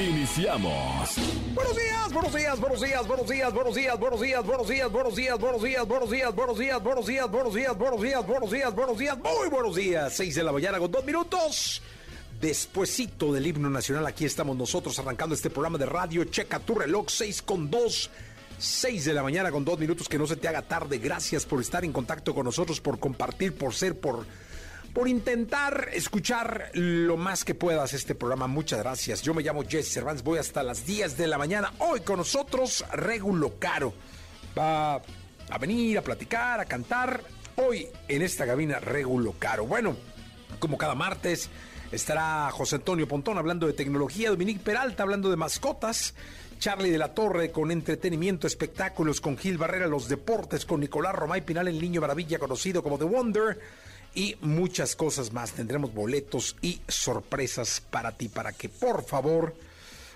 Iniciamos. Buenos días, buenos días, buenos días, buenos días, buenos días, buenos días, buenos días, buenos días, buenos días, buenos días, buenos días, buenos días, buenos días, buenos días, buenos días, buenos días, muy buenos días. Seis de la mañana con dos minutos. Despuésito del himno nacional, aquí estamos nosotros arrancando este programa de radio. Checa tu reloj, seis con dos. 6 de la mañana con dos minutos, que no se te haga tarde. Gracias por estar en contacto con nosotros, por compartir, por ser, por, por intentar escuchar lo más que puedas este programa. Muchas gracias. Yo me llamo Jesse Cervantes, voy hasta las 10 de la mañana. Hoy con nosotros Regulo Caro. Va a venir a platicar, a cantar. Hoy en esta cabina Regulo Caro. Bueno, como cada martes estará José Antonio Pontón hablando de tecnología, Dominique Peralta hablando de mascotas. Charlie de la Torre con entretenimiento, espectáculos con Gil Barrera, los deportes con Nicolás Romay Pinal, el niño maravilla conocido como The Wonder y muchas cosas más. Tendremos boletos y sorpresas para ti, para que por favor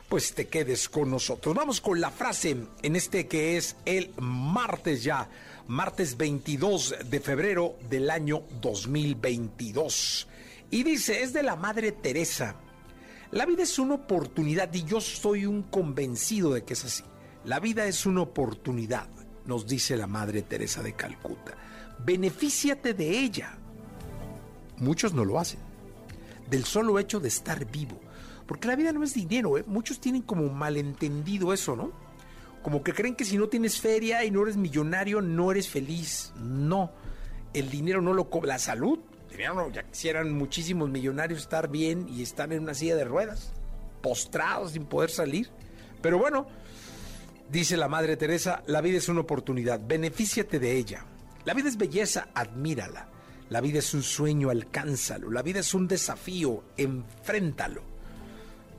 pues te quedes con nosotros. Vamos con la frase en este que es el martes ya, martes 22 de febrero del año 2022. Y dice, es de la Madre Teresa. La vida es una oportunidad y yo soy un convencido de que es así. La vida es una oportunidad, nos dice la Madre Teresa de Calcuta. Benefíciate de ella. Muchos no lo hacen. Del solo hecho de estar vivo. Porque la vida no es dinero, ¿eh? Muchos tienen como malentendido eso, ¿no? Como que creen que si no tienes feria y no eres millonario, no eres feliz. No. El dinero no lo cobra. La salud ya quisieran muchísimos millonarios estar bien y están en una silla de ruedas, postrados sin poder salir. Pero bueno, dice la Madre Teresa, la vida es una oportunidad, benefíciate de ella. La vida es belleza, admírala. La vida es un sueño, alcánzalo. La vida es un desafío, enfréntalo.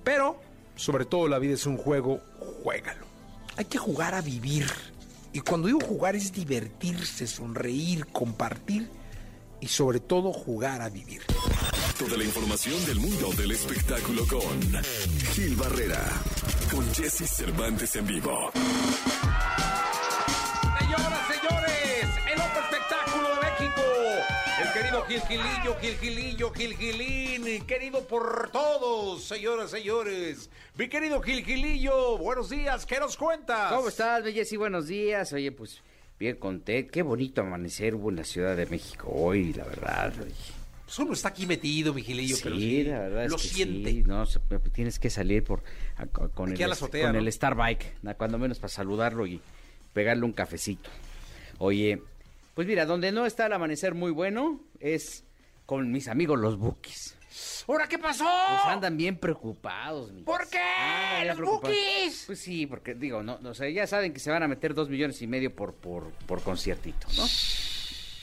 Pero, sobre todo, la vida es un juego, juégalo. Hay que jugar a vivir. Y cuando digo jugar es divertirse, sonreír, compartir y sobre todo jugar a vivir. Toda la información del mundo del espectáculo con Gil Barrera, con Jesse Cervantes en vivo. El querido Gil Gilillo, Gil Gilillo, Gil Gilín, querido por todos, señoras, señores. Mi querido Gil Gilillo, buenos días, ¿qué nos cuentas? ¿Cómo estás, Jesse? Buenos días. Oye, pues bien conté. Qué bonito amanecer hubo en la Ciudad de México hoy, la verdad. Pues uno está aquí metido, Vigilillo, sí, pero sí, la verdad lo es que siente. sí, no, tienes que salir por a- con, Aquí el, azotea, con ¿no? el Starbike, cuando menos para saludarlo y pegarle un cafecito. Oye, pues mira, donde no está el amanecer muy bueno es con mis amigos los Bookies. ¿Ahora qué pasó? Pues andan bien preocupados, mi ¿Por qué? ¡Los. Bookies! Pues sí, porque digo, no, no, o sea, ya saben que se van a meter dos millones y medio por, por, por conciertito, ¿no?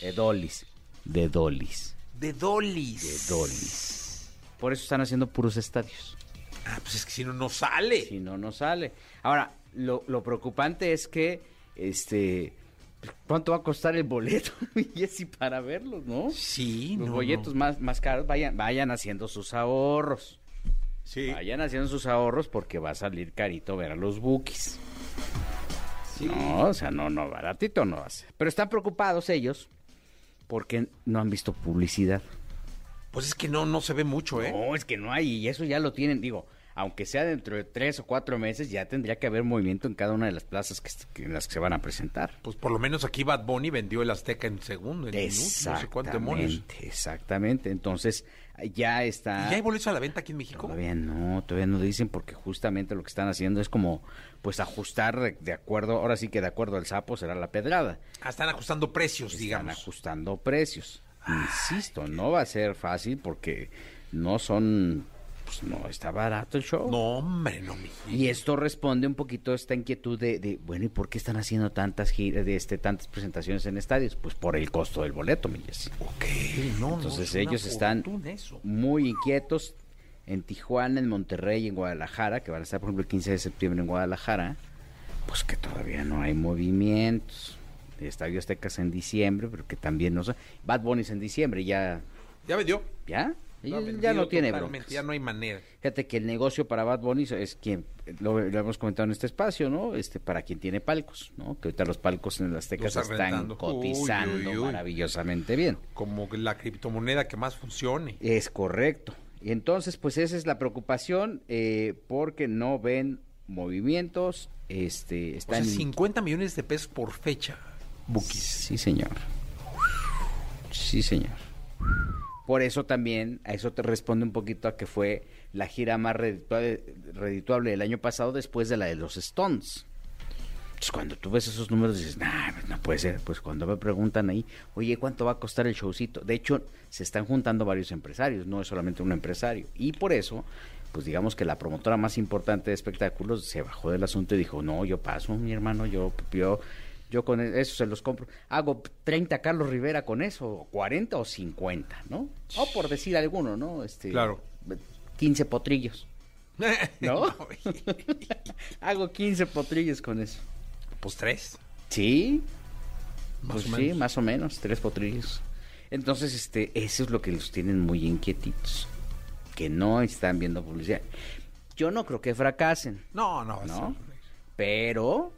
De dolis, de dolis, De Dolis. de dolis. Por eso están haciendo puros estadios. Ah, pues es que si no, no sale. Si no, no sale. Ahora, lo, lo preocupante es que, este, ¿cuánto va a costar el boleto, Jessy, para verlos, no? Sí, Los no, boletos no. más, más caros, vayan, vayan haciendo sus ahorros. Sí. Vayan haciendo sus ahorros porque va a salir carito ver a los bookies. Sí. No, o sea, no, no, baratito no va a ser. Pero están preocupados ellos porque no han visto publicidad. Pues es que no, no se ve mucho, ¿eh? No, es que no hay, y eso ya lo tienen, digo, aunque sea dentro de tres o cuatro meses, ya tendría que haber movimiento en cada una de las plazas que, que- en las que se van a presentar. Pues por lo menos aquí Bad Bunny vendió el Azteca en segundo, en no sé cuánto demonios. Exactamente. Entonces, ya está. ¿Y ya hay boletos a la venta aquí en México? Todavía no, todavía no dicen porque justamente lo que están haciendo es como pues ajustar de, de acuerdo, ahora sí que de acuerdo al sapo será la pedrada. Ah, están ajustando precios, Están digamos. ajustando precios. Insisto, no va a ser fácil porque no son, pues no está barato el show. No, hombre, no, mi. Y esto responde un poquito a esta inquietud de, de, bueno, ¿y por qué están haciendo tantas giras, de este, tantas presentaciones en estadios? Pues por el costo del boleto, mi Jessy. Ok, no, no, Entonces es una ellos están muy inquietos. en Tijuana, en Monterrey en Guadalajara, que van a estar, por ejemplo, el 15 de septiembre en Guadalajara, pues que todavía no hay movimientos. Estadio Aztecas en diciembre, pero que también no sé. Bad Bunny en diciembre, ya. Ya vendió. ¿Ya? Ya, no tiene broncas. Ya no hay manera. Fíjate que el negocio para Bad Bunny es quien, lo, lo hemos comentado en este espacio, ¿no? Este, para quien tiene palcos, ¿no? Que ahorita los palcos en las está están rentando. cotizando Uy, uy, uy. maravillosamente bien. Como la criptomoneda que más funcione. Es correcto. Y entonces, pues esa es la preocupación, eh, porque no ven movimientos, este, O están... sea, 50 millones de pesos por fecha. Bookies. Sí, señor. Sí, señor. Por eso también, a eso te responde un poquito a que fue la gira más redituable, del año pasado después de la de los Stones. Entonces, cuando tú ves esos números dices, nah, pues, no puede ser. Pues cuando me preguntan ahí, oye, ¿cuánto va a costar el showcito? De hecho, se están juntando varios empresarios, no es solamente un empresario. Y por eso, pues digamos que la promotora más importante de espectáculos se bajó del asunto y dijo, no, yo paso, mi hermano, yo, yo con eso se los compro. Hago 30 Carlos Rivera con eso, o 40 o 50, ¿no? O por decir alguno, ¿no? Este, Claro. 15 potrillos. ¿No? Hago 15 potrillos con eso. pues tres. Sí, Más pues o sí, menos. más o menos, tres potrillos. Entonces, este, eso es lo que los tienen muy inquietitos, que no están viendo publicidad. Yo no creo que fracasen, No, no. ¿no? sí. Pero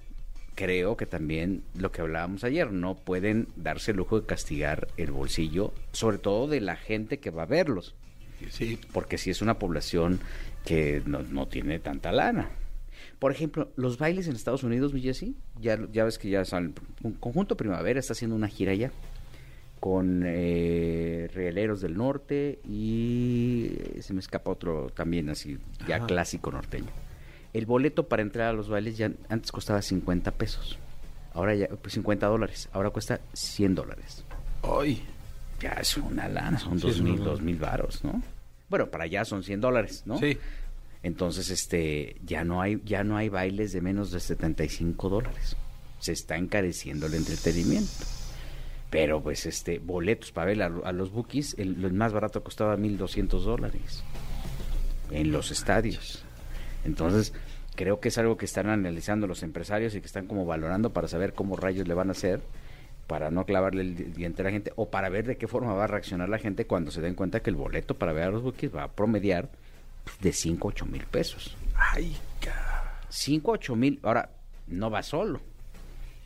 creo que también lo que hablábamos ayer, no pueden darse el lujo de castigar el bolsillo, sobre todo de la gente que va a verlos, Sí. porque si es una población que no, no tiene tanta lana. Por ejemplo, los bailes en Estados Unidos, mi Jessy, ya, ya ves que ya salen. Un conjunto Primavera está haciendo una gira ya con eh, Rieleros del Norte y eh, se me escapa otro también así, ya Ajá. clásico norteño. El boleto para entrar a los bailes ya antes costaba 50 pesos. Ahora ya, pues 50 dólares. Ahora cuesta 100 dólares. Ay. Ya es una lana, son Sí, dos mil, dos mil varos, ¿no? Bueno, para allá son 100 dólares, ¿no? Sí. Entonces, este, ya no hay, ya no hay bailes de menos de 75 dólares. Se está encareciendo el entretenimiento. Pero, pues, este, boletos para ver a, a los bookies, el, el más barato costaba 1.200 dólares en los estadios. Entonces, creo que es algo que están analizando los empresarios y que están como valorando para saber cómo rayos le van a hacer para no clavarle el di- diente a la gente o para ver de qué forma va a reaccionar la gente cuando se den cuenta que el boleto para ver a los bookies va a promediar pues, de 5 a 8 mil pesos. Ay, ca- 5 a 8 mil, ahora no va solo,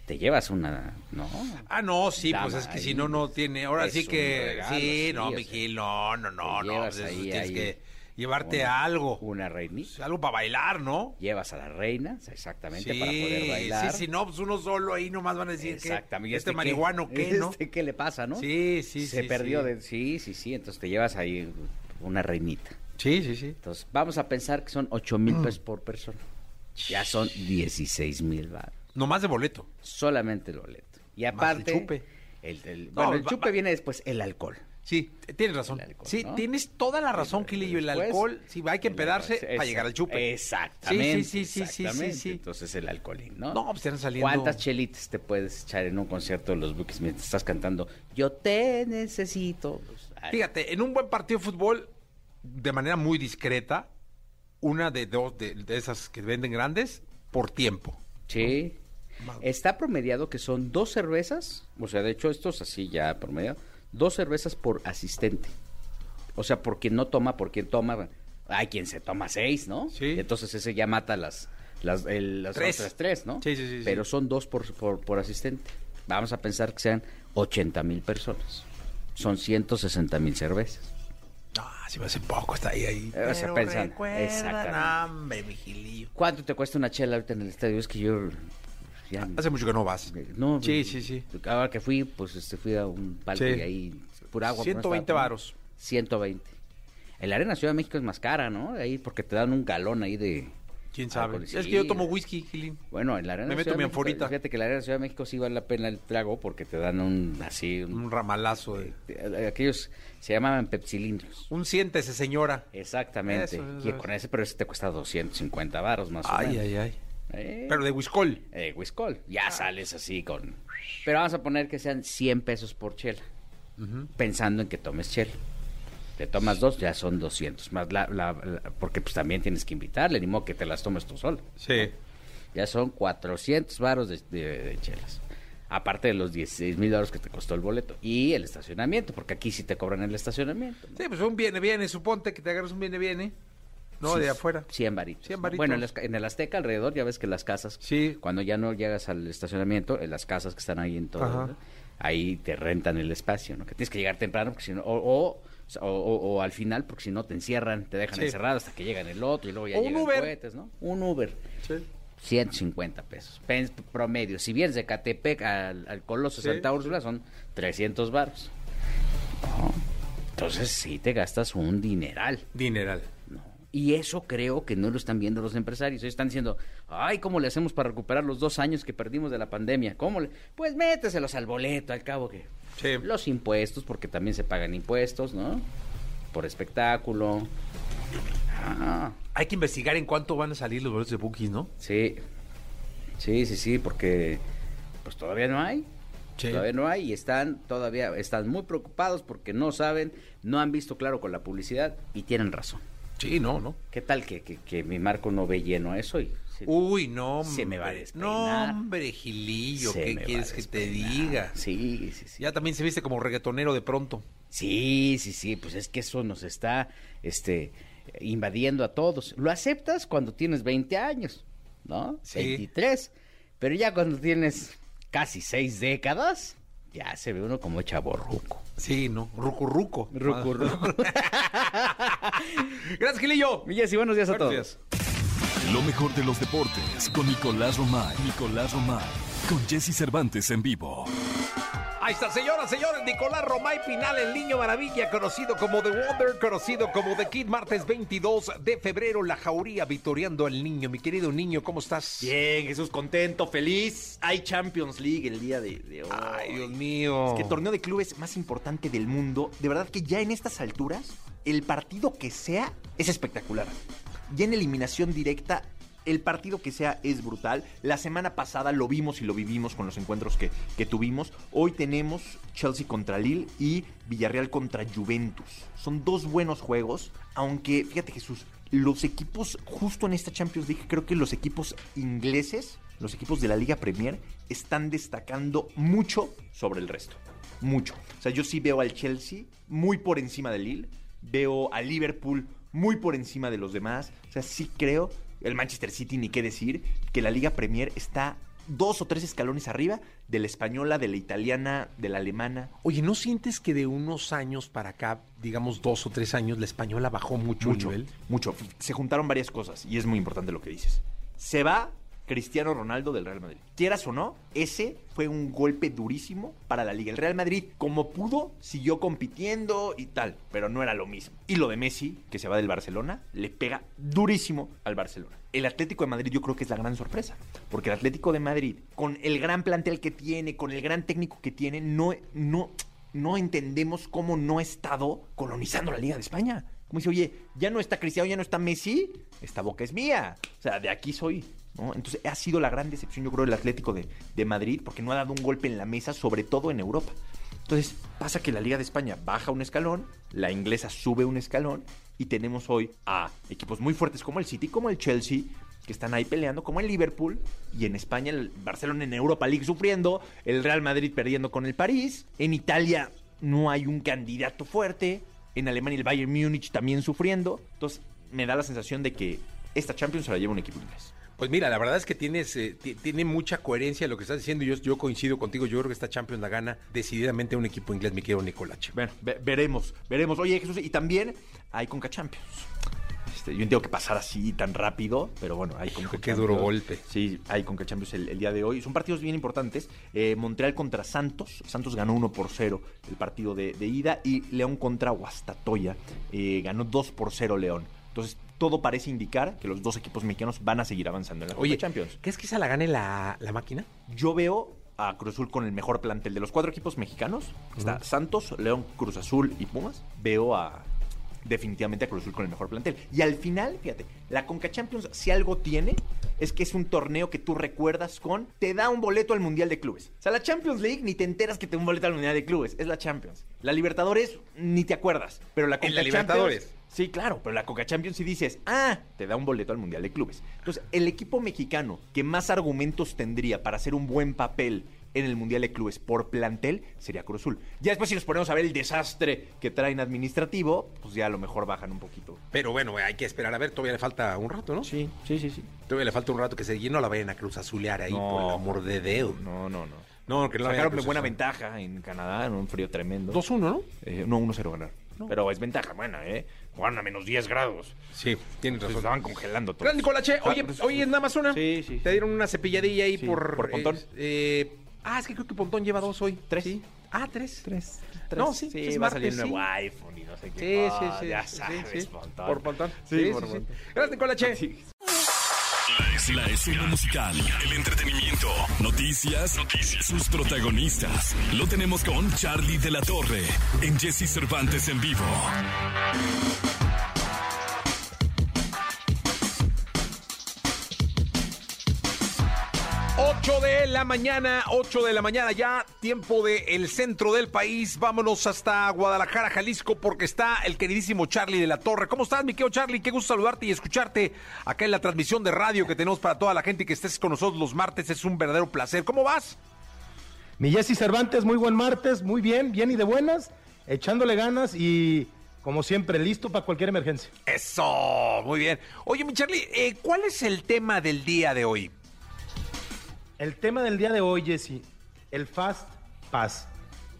te llevas una, ¿no? Ah, no, sí, Dama, pues es que si no, no tiene. Ahora sí que. regalo, sí, no, Miguel, no, no, no, no. pues ahí, tienes ahí que llevarte una- algo. Una reinita. Algo para bailar, ¿no? Llevas a la reina, exactamente, Sí, para poder bailar. sí, sí, no, pues uno solo ahí nomás van a decir que Exactamente. ¿y este qué? marihuano, ¿qué, no? Este, ¿Qué le pasa, no? Sí, sí, Se sí, perdió sí. de... Sí, sí, sí, entonces te llevas ahí una reinita. Sí, sí, sí. Entonces, vamos a pensar que son 8 mil pesos por persona. Ya son 16 mil baros. Nomás de boleto. Solamente el boleto. Y Más el aparte... chupe. el- el- No, bueno, el va- chupe va- viene después, el alcohol. Sí, tienes razón. Alcohol, sí, ¿no? tienes toda la razón, Kilillo. El alcohol, sí, hay que empedarse para llegar al chupe. Exactamente. Sí, sí, sí, sí, sí. Entonces el alcoholín, ¿no? No, pues están saliendo. ¿Cuántas chelitas te puedes echar en un concierto de los Bookies mientras estás cantando Yo te necesito? Pues, Fíjate, en un buen partido de fútbol, de manera muy discreta, una de dos de, de esas que venden grandes, por tiempo. Sí. Está promediado que son dos cervezas, o sea, de hecho estos así ya promediado, dos cervezas por asistente. O sea, por quien no toma, por quien toma. Hay quien se toma seis, ¿no? Sí. Entonces ese ya mata las, las, el- las Tres. otras tres, ¿no? Sí, sí, sí, sí. Pero son dos por, por, por asistente. Vamos a pensar que sean 80 mil personas. Son 160 mil cervezas. Ah, si me hace poco, está ahí, ahí. Eh, o sea, Pero pensando, recuerdan, exactamente. ¿Cuánto te cuesta una chela ahorita en el estadio? Es que yo... ya- Hace mucho que no vas. No, Sí, sí, sí. Ahora que fui, pues este, fui a un palco Sí. y ahí pura agua. pero no 120 estaba- varos. 120. En la Arena Ciudad de México es más cara, ¿no? Ahí porque te dan un galón ahí de... ¿Quién sabe? alcohol. Es que yo tomo whisky, Gilín. Bueno, en la Arena Me meto Ciudad mi México, anforita. Fíjate que en la Arena Ciudad de México sí vale la pena el trago porque te dan un así... un- Un ramalazo de... eh, aquellos se llamaban pepsilindros. Un siéntese, señora. Exactamente. Eso, eso, y con ese, pero ese te cuesta 250 varos más o Ay, menos. ay, ay. Eh, Pero de whiskol. eh, Whiskol. Ya sales así con... Pero vamos a poner que sean 100 pesos por chela. Pensando en que tomes chela. Te tomas dos, ya son 200. Más la, la- la- porque pues también tienes que invitarle, ni modo que te las tomes tú solo. Sí. Ya son 400 varos de, de- de chelas. Aparte de los 16 mil dólares que te costó el boleto. Y el estacionamiento, porque aquí sí te cobran el estacionamiento. ¿no? Sí, pues un viene, viene, suponte que te agarras un viene, viene. No, Sí, de afuera. 100 varitos. 100 ¿no? varitos. Bueno, en, las en el Azteca alrededor ya ves que las casas, Sí. cuando ya no llegas al estacionamiento, en las casas que están ahí en todo, ahí te rentan el espacio, ¿no? Que tienes que llegar temprano, porque si no, o, o, o- o- o al final, porque si no te encierran, te dejan Sí. encerrado hasta que llegan el otro y luego ya un llegan Uber. cohetes, ¿no? Un Uber. Sí. 150 pesos. Pen- promedio. Si vienes de Catepec al, al Coloso Sí. Santa Úrsula, son 300 baros. No. Entonces sí te gastas un dineral. Dineral. Y eso creo que no lo están viendo los empresarios. Ellos están diciendo, ay, ¿cómo le hacemos para recuperar los dos años que perdimos de la pandemia? ¿Cómo le? Pues méteselos al boleto, al cabo que... Sí. Los impuestos, porque también se pagan impuestos, ¿no? Por espectáculo. Ah, Hay que investigar en cuánto van a salir los boletos de Bookies, ¿no? sí. Sí, sí, sí, porque pues todavía no hay. Sí. Todavía no hay y están todavía están muy preocupados porque no saben, no han visto claro con la publicidad y tienen razón. Sí, no, no. ¿Qué tal que, que, que mi marco no ve lleno eso? Y, sí, Uy, no, Se me va a hombre. despeinar. No, hombre, Gilillo, se ¿qué quieres que te diga? Sí, sí, sí. Ya también se viste como reggaetonero de pronto. Sí, sí, sí, pues es que eso nos está este invadiendo a todos. Lo aceptas cuando tienes 20 años, ¿no? Sí. 23. Pero ya cuando tienes casi seis décadas, ya se ve uno como chaborruco. Sí, ¿no? Rucurruco. Rucu, rucu. Gracias, Gilillo. Mi Jessy, buenos días a todos. Lo mejor de los deportes con Nicolás Romay. Nicolás Romay. Con Jesse Cervantes en vivo. Ahí está, señoras, señores, Nicolás Romay Pinal, el niño maravilla, conocido como The Wonder, conocido como The Kid, martes 22 de febrero, la jauría vitoreando al niño. Mi querido niño, ¿cómo estás? Bien, Jesús, contento, feliz. Hay Champions League el día de, de hoy. Ay, Dios mío. Es que torneo de clubes más importante del mundo. De verdad que ya en estas alturas, el partido que sea es espectacular. Ya en eliminación directa, el partido que sea es brutal. La semana pasada lo vimos y lo vivimos con los encuentros que, que tuvimos. Hoy tenemos Chelsea contra Lille y Villarreal contra Juventus. Son dos buenos juegos, aunque fíjate Jesús, los equipos justo en esta Champions League, creo que los equipos ingleses, los equipos de la Liga Premier, están destacando mucho sobre el resto. Mucho. O sea, yo sí veo al Chelsea muy por encima del Lille, veo al Liverpool muy por encima de los demás. O sea, sí creo, el Manchester City ni qué decir, que la Liga Premier está dos o tres escalones arriba de la española, de la italiana, de la alemana. Oye, ¿no sientes que de unos años para acá, digamos dos o tres años, la española bajó mucho, Mucho, el nivel? mucho. Se juntaron varias cosas y es muy importante lo que dices. Se va Cristiano Ronaldo del Real Madrid. Quieras o no, ese fue un golpe durísimo para la liga. El Real Madrid, como pudo, siguió compitiendo y tal, pero no era lo mismo. Y lo de Messi, que se va del Barcelona, le pega durísimo al Barcelona. El Atlético de Madrid yo creo que es la gran sorpresa, porque el Atlético de Madrid, con el gran plantel que tiene, con el gran técnico que tiene, no, no, no entendemos cómo no ha estado colonizando la Liga de España. Como dice, oye, ya no está Cristiano, ya no está Messi, esta boca es mía. O sea, de aquí soy. Entonces ha sido la gran decepción, yo creo, del Atlético de, de Madrid, porque no ha dado un golpe en la mesa, sobre todo en Europa. Entonces pasa que la Liga de España baja un escalón, la inglesa sube un escalón, y tenemos hoy a equipos muy fuertes como el City, como el Chelsea, que están ahí peleando, como el Liverpool, y en España el Barcelona en Europa League sufriendo, el Real Madrid perdiendo con el París, en Italia no hay un candidato fuerte, en Alemania el Bayern Múnich también sufriendo, entonces me da la sensación de que esta Champions se la lleva un equipo inglés. Pues mira, la verdad es que tienes, eh, ti- tiene mucha coherencia lo que estás diciendo. Yo, yo coincido contigo. Yo creo que esta Champions la gana decididamente un equipo inglés, mi querido Nicolache. Bueno, ve- veremos, veremos. Oye, Jesús, y también hay Conca Champions. Este, yo entiendo que pasar así tan rápido, pero bueno, hay Conca qué duro golpe. Sí, hay Conca Champions el, el día de hoy. Son partidos bien importantes. Eh, Montreal contra Santos. Santos ganó 1 por 0 el partido de, de ida. Y León contra Guastatoya. eh, ganó 2 por 0 León. Entonces, todo parece indicar que los dos equipos mexicanos van a seguir avanzando en la Conca Oye, Champions. ¿crees que esa la gane la, la máquina? Yo veo a Cruz Azul con el mejor plantel de los cuatro equipos mexicanos. Está. Santos, León, Cruz Azul y Pumas. Veo a definitivamente a Cruz Azul con el mejor plantel. Y al final, fíjate, la Conca Champions, si algo tiene, es que es un torneo que tú recuerdas con, te da un boleto al Mundial de Clubes. O sea, la Champions League ni te enteras que te da un boleto al Mundial de Clubes, es la Champions. La Libertadores ni te acuerdas, pero la En la Conca Libertadores. Sí, claro, pero la Coca Champions sí dices, ah, te da un boleto al Mundial de Clubes. Entonces, el equipo mexicano que más argumentos tendría para hacer un buen papel en el Mundial de Clubes por plantel sería Cruz Azul. Ya después si nos ponemos a ver el desastre que traen administrativo, pues ya a lo mejor bajan un poquito. Pero bueno, hay que esperar a ver, todavía le falta un rato, ¿no? Sí, sí, sí, sí. Todavía le falta un rato que se y no la vayan a cruz azulear ahí, No. por el amor de Dios. No, no, no. No, que no Sacaron buena ventaja en Canadá, en un frío tremendo. 2-1, ¿no? Eh, no, 1-0 Pero es ventaja buena, ¿eh? Jugaron a menos 10 grados. Sí, tienes Se razón. estaban congelando todo. Gran Nicolache, oye, pues, oye, nada más una. Sí, sí. Te dieron una cepilladilla ahí Sí, por. por Pontón. eh, eh, ah, es que creo que Pontón lleva dos hoy. Tres. Sí. Ah, tres. Tres. No, sí, sí, va a salir martes, el nuevo sí. iPhone y no sé Sí, qué. sí, Ah, sí. Ya sí, sabes, sí. Pontón. Por Pontón. Sí, por Pontón. Gracias, Nicolache. La escena musical, el entretenimiento, noticias, noticias, sus protagonistas. Lo tenemos con Charlie de la Torre en Jesse Cervantes en vivo. 8 de la mañana, 8 de la mañana ya, tiempo del centro del país. Vámonos hasta Guadalajara, Jalisco, porque está el queridísimo Charlie de la Torre. ¿Cómo estás, mi querido Charlie? Qué gusto saludarte y escucharte acá en la transmisión de radio que tenemos para toda la gente que estés con nosotros los martes. Es un verdadero placer. ¿Cómo vas? Mi Jesse Cervantes, muy buen martes, muy bien, bien y de buenas, echándole ganas y como siempre, listo para cualquier emergencia. Eso, muy bien. Oye, mi Charlie, eh, ¿cuál es el tema del día de hoy? El tema del día de hoy, Jesse, el Fast Pass.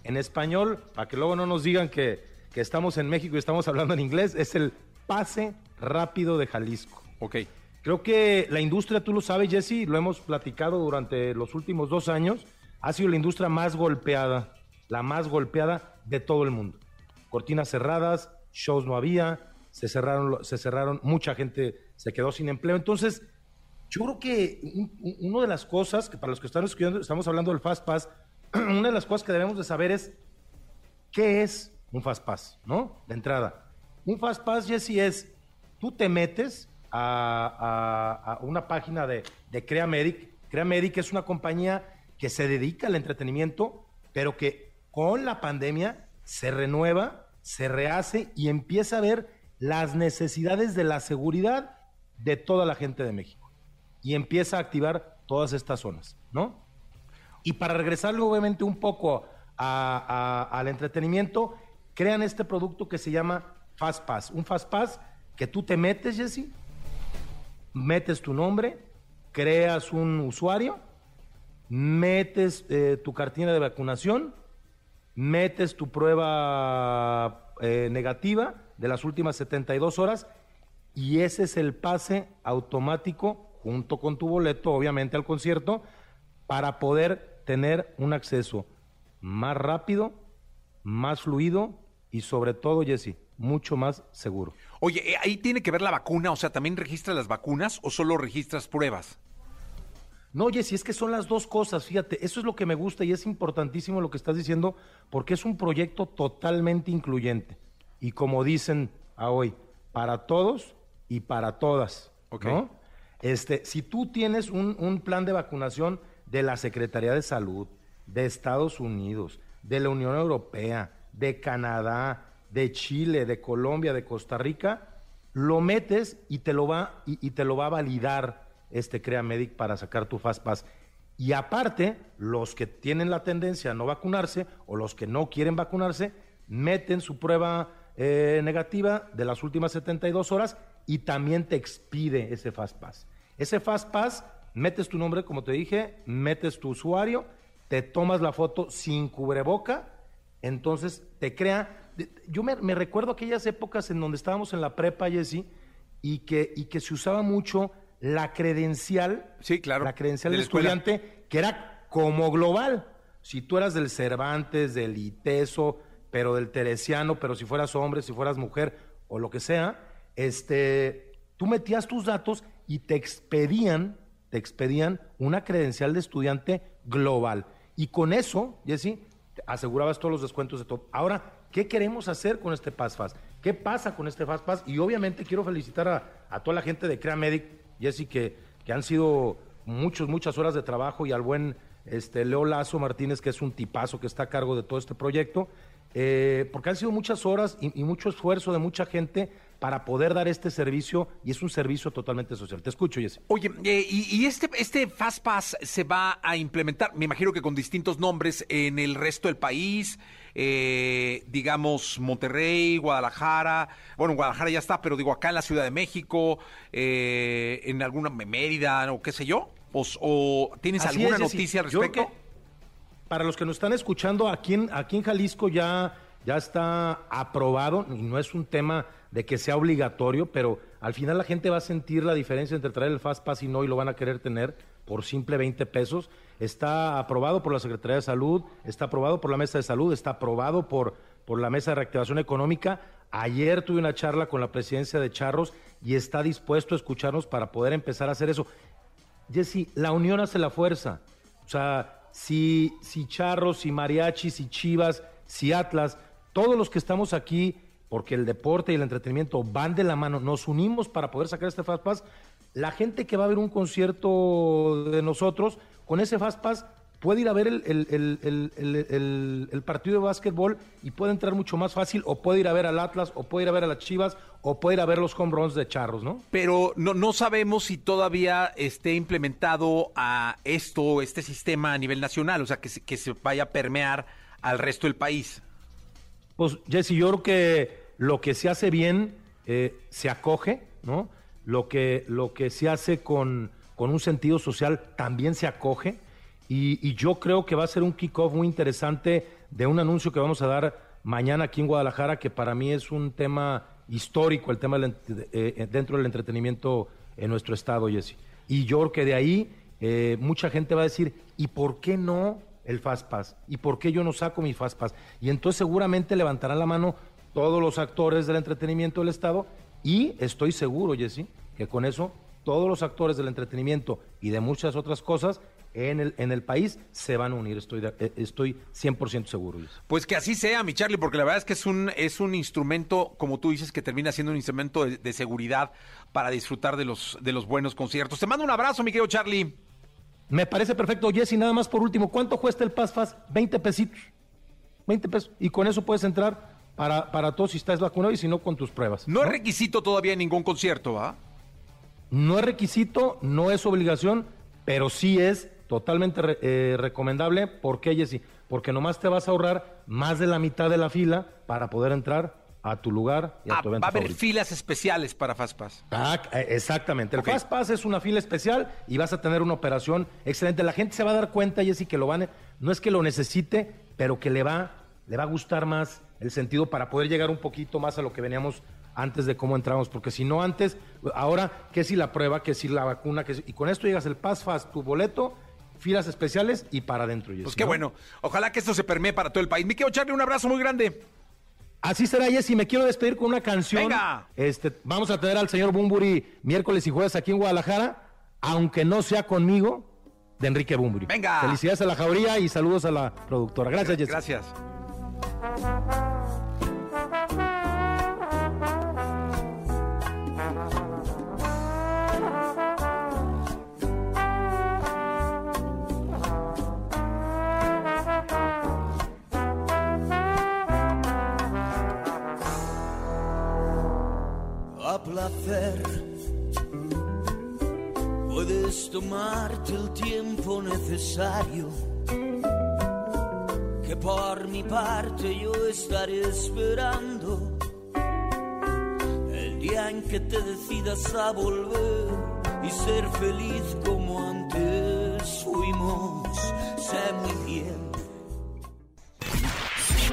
En español, para que luego no nos digan que, que estamos en México y estamos hablando en inglés, es el pase rápido de Jalisco. Ok. Creo que la industria, tú lo sabes, Jesse, lo hemos platicado durante los últimos dos años, ha sido la industria más golpeada, la más golpeada de todo el mundo. Cortinas cerradas, shows no había, se cerraron, se cerraron, mucha gente se quedó sin empleo. Entonces, yo creo que un- un- una de las cosas, que para los que están escuchando, estamos hablando del Fast Pass, una de las cosas que debemos de saber es ¿Qué es un Fast Pass? ¿No? De entrada. Un Fast Pass, Jesse, es tú te metes a, a- a una página de, de CreaMedic. CreaMedic es una compañía que se dedica al entretenimiento, pero que con la pandemia se renueva, se rehace y empieza a ver las necesidades de la seguridad de toda la gente de México. Y empieza a activar todas estas zonas, ¿no? Y para regresarle obviamente un poco a- al entretenimiento, crean este producto que se llama Fast Pass. Un Fast Pass que tú te metes, Jesse, metes tu nombre, creas un usuario, metes eh, tu cartilla de vacunación, metes tu prueba eh, negativa de las últimas 72 horas y ese es el pase automático junto con tu boleto, obviamente, al concierto, para poder tener un acceso más rápido, más fluido y sobre todo, Jesse, mucho más seguro. Oye, eh, ahí tiene que ver la vacuna, o sea, ¿también registras las vacunas o solo registras pruebas? No, Jessy, es que son las dos cosas, fíjate, eso es lo que me gusta y es importantísimo lo que estás diciendo, porque es un proyecto totalmente incluyente. Y como dicen a hoy, para todos y para todas. Ok. ¿no? Este, si tú tienes un, plan de vacunación de la Secretaría de Salud, de Estados Unidos, de la Unión Europea, de Canadá, de Chile, de Colombia, de Costa Rica, lo metes y te lo va, y, te lo va a validar este CreaMedic para sacar tu Fast Pass. Y aparte, los que tienen la tendencia a no vacunarse o los que no quieren vacunarse, meten su prueba eh, negativa de las últimas 72 horas y también te expide ese Fast Pass. Ese Fast Pass, metes tu nombre, como te dije, metes tu usuario, te tomas la foto sin cubreboca, entonces te crea. Yo me, recuerdo aquellas épocas en donde estábamos en la prepa, Jesse, y que, y que se usaba mucho la credencial. Sí, claro, La credencial de del escuela. estudiante, que era como global. Si tú eras del Cervantes, del ITESO, pero del Teresiano, pero si fueras hombre, si fueras mujer o lo que sea, este, tú metías tus datos y te expedían, te expedían una credencial de estudiante global. Y con eso, Jesse, asegurabas todos los descuentos de todo. Ahora, ¿qué queremos hacer con este Pass Fast? ¿Qué pasa con este Fast Pass? Y obviamente quiero felicitar a, toda la gente de CreaMedic, Jesse, que, que han sido muchos, muchas horas de trabajo y al buen este, Leo Lazo Martínez, que es un tipazo que está a cargo de todo este proyecto, eh, porque han sido muchas horas y mucho esfuerzo de mucha gente para poder dar este servicio y es un servicio totalmente social. Te escucho, Jesse. Oye, eh, y, y este, este Fast Pass se va a implementar, me imagino que con distintos nombres en el resto del país, eh, digamos Monterrey, Guadalajara, bueno, Guadalajara ya está, pero digo acá en la Ciudad de México, eh, en alguna Mérida o qué sé yo, o, o tienes Así alguna es, noticia al respecto. que para los que nos están escuchando, aquí en, aquí en Jalisco ya, ya está aprobado, y no es un tema de que sea obligatorio, pero al final la gente va a sentir la diferencia entre traer el Fast Pass y no, y lo van a querer tener por simple 20 pesos. Está aprobado por la Secretaría de Salud, está aprobado por la Mesa de Salud, está aprobado por, por la Mesa de Reactivación Económica. Ayer tuve una charla con la presidencia de Charros y está dispuesto a escucharnos para poder empezar a hacer eso. Jesse, la unión hace la fuerza. O sea, si, si Charros, si Mariachis, si Chivas, si Atlas, todos los que estamos aquí, porque el deporte y el entretenimiento van de la mano, nos unimos para poder sacar este Fast Pass, la gente que va a ver un concierto de nosotros, con ese Fast Pass puede ir a ver el, partido de básquetbol y puede entrar mucho más fácil, o puede ir a ver al Atlas, o puede ir a ver a las Chivas, o puede ir a ver los home runs de Charros, ¿no? Pero no, sabemos si todavía esté implementado a esto, este sistema a nivel nacional, o sea, que que se vaya a permear al resto del país. Pues, Jesse, yo creo que lo que se hace bien eh, se acoge, ¿no? Lo que, lo que se hace con, con un sentido social también se acoge. Y, yo creo que va a ser un kickoff muy interesante de un anuncio que vamos a dar mañana aquí en Guadalajara, que para mí es un tema histórico, el tema ent- eh, dentro del entretenimiento en nuestro estado, Jesse. Y yo creo que de ahí eh, mucha gente va a decir, ¿y por qué no el Fast Pass? ¿Y por qué yo no saco mi Fast Pass? Y entonces seguramente levantarán la mano todos los actores del entretenimiento del Estado y estoy seguro, Jesse, que con eso todos los actores del entretenimiento y de muchas otras cosas en el, en el país se van a unir, estoy, eh, estoy 100% seguro. Jesse. Pues que así sea, mi Charlie, porque la verdad es que es un, es un instrumento, como tú dices, que termina siendo un instrumento de, de seguridad para disfrutar de los, de los buenos conciertos. Te mando un abrazo, mi querido Charlie. Me parece perfecto, Jesse, nada más por último, ¿cuánto cuesta el Pass Fast? 20 pesitos. 20 pesos. Y con eso puedes entrar para, para todos si estás vacunado y si no con tus pruebas. No es requisito todavía en ningún concierto, ¿va? No es requisito, no es obligación, pero sí es totalmente re- eh, recomendable. ¿Por qué, Jessy? Porque nomás te vas a ahorrar más de la mitad de la fila para poder entrar a tu lugar y a Ah, tu evento va a haber favorito. filas especiales para Fastpass. Ah, eh, exactamente. El Ok. Fast Pass es una fila especial y vas a tener una operación excelente. La gente se va a dar cuenta, Jessy, que lo van, no es que lo necesite, pero que le va, le va a gustar más el sentido para poder llegar un poquito más a lo que veníamos antes de cómo entramos, porque si no antes, ahora, que si la prueba, que si la vacuna, que si- y con esto llegas el Pass Fast, tu boleto, filas especiales y para adentro, Jessy. Pues qué ¿no? bueno. Ojalá que esto se permee para todo el país. Mi querido Charlie, un abrazo muy grande. Así será, Jessy. Me quiero despedir con una canción. Venga. Este, vamos a tener al señor Bumburi miércoles y jueves aquí en Guadalajara, aunque no sea conmigo, de Enrique Bumburi. Venga. Felicidades a la jauría y saludos a la productora. Gracias, Jessy. Gracias. Puedes tomarte el tiempo necesario, que por mi parte yo estaré esperando el día en que te decidas a volver y ser feliz como antes fuimos. Sé muy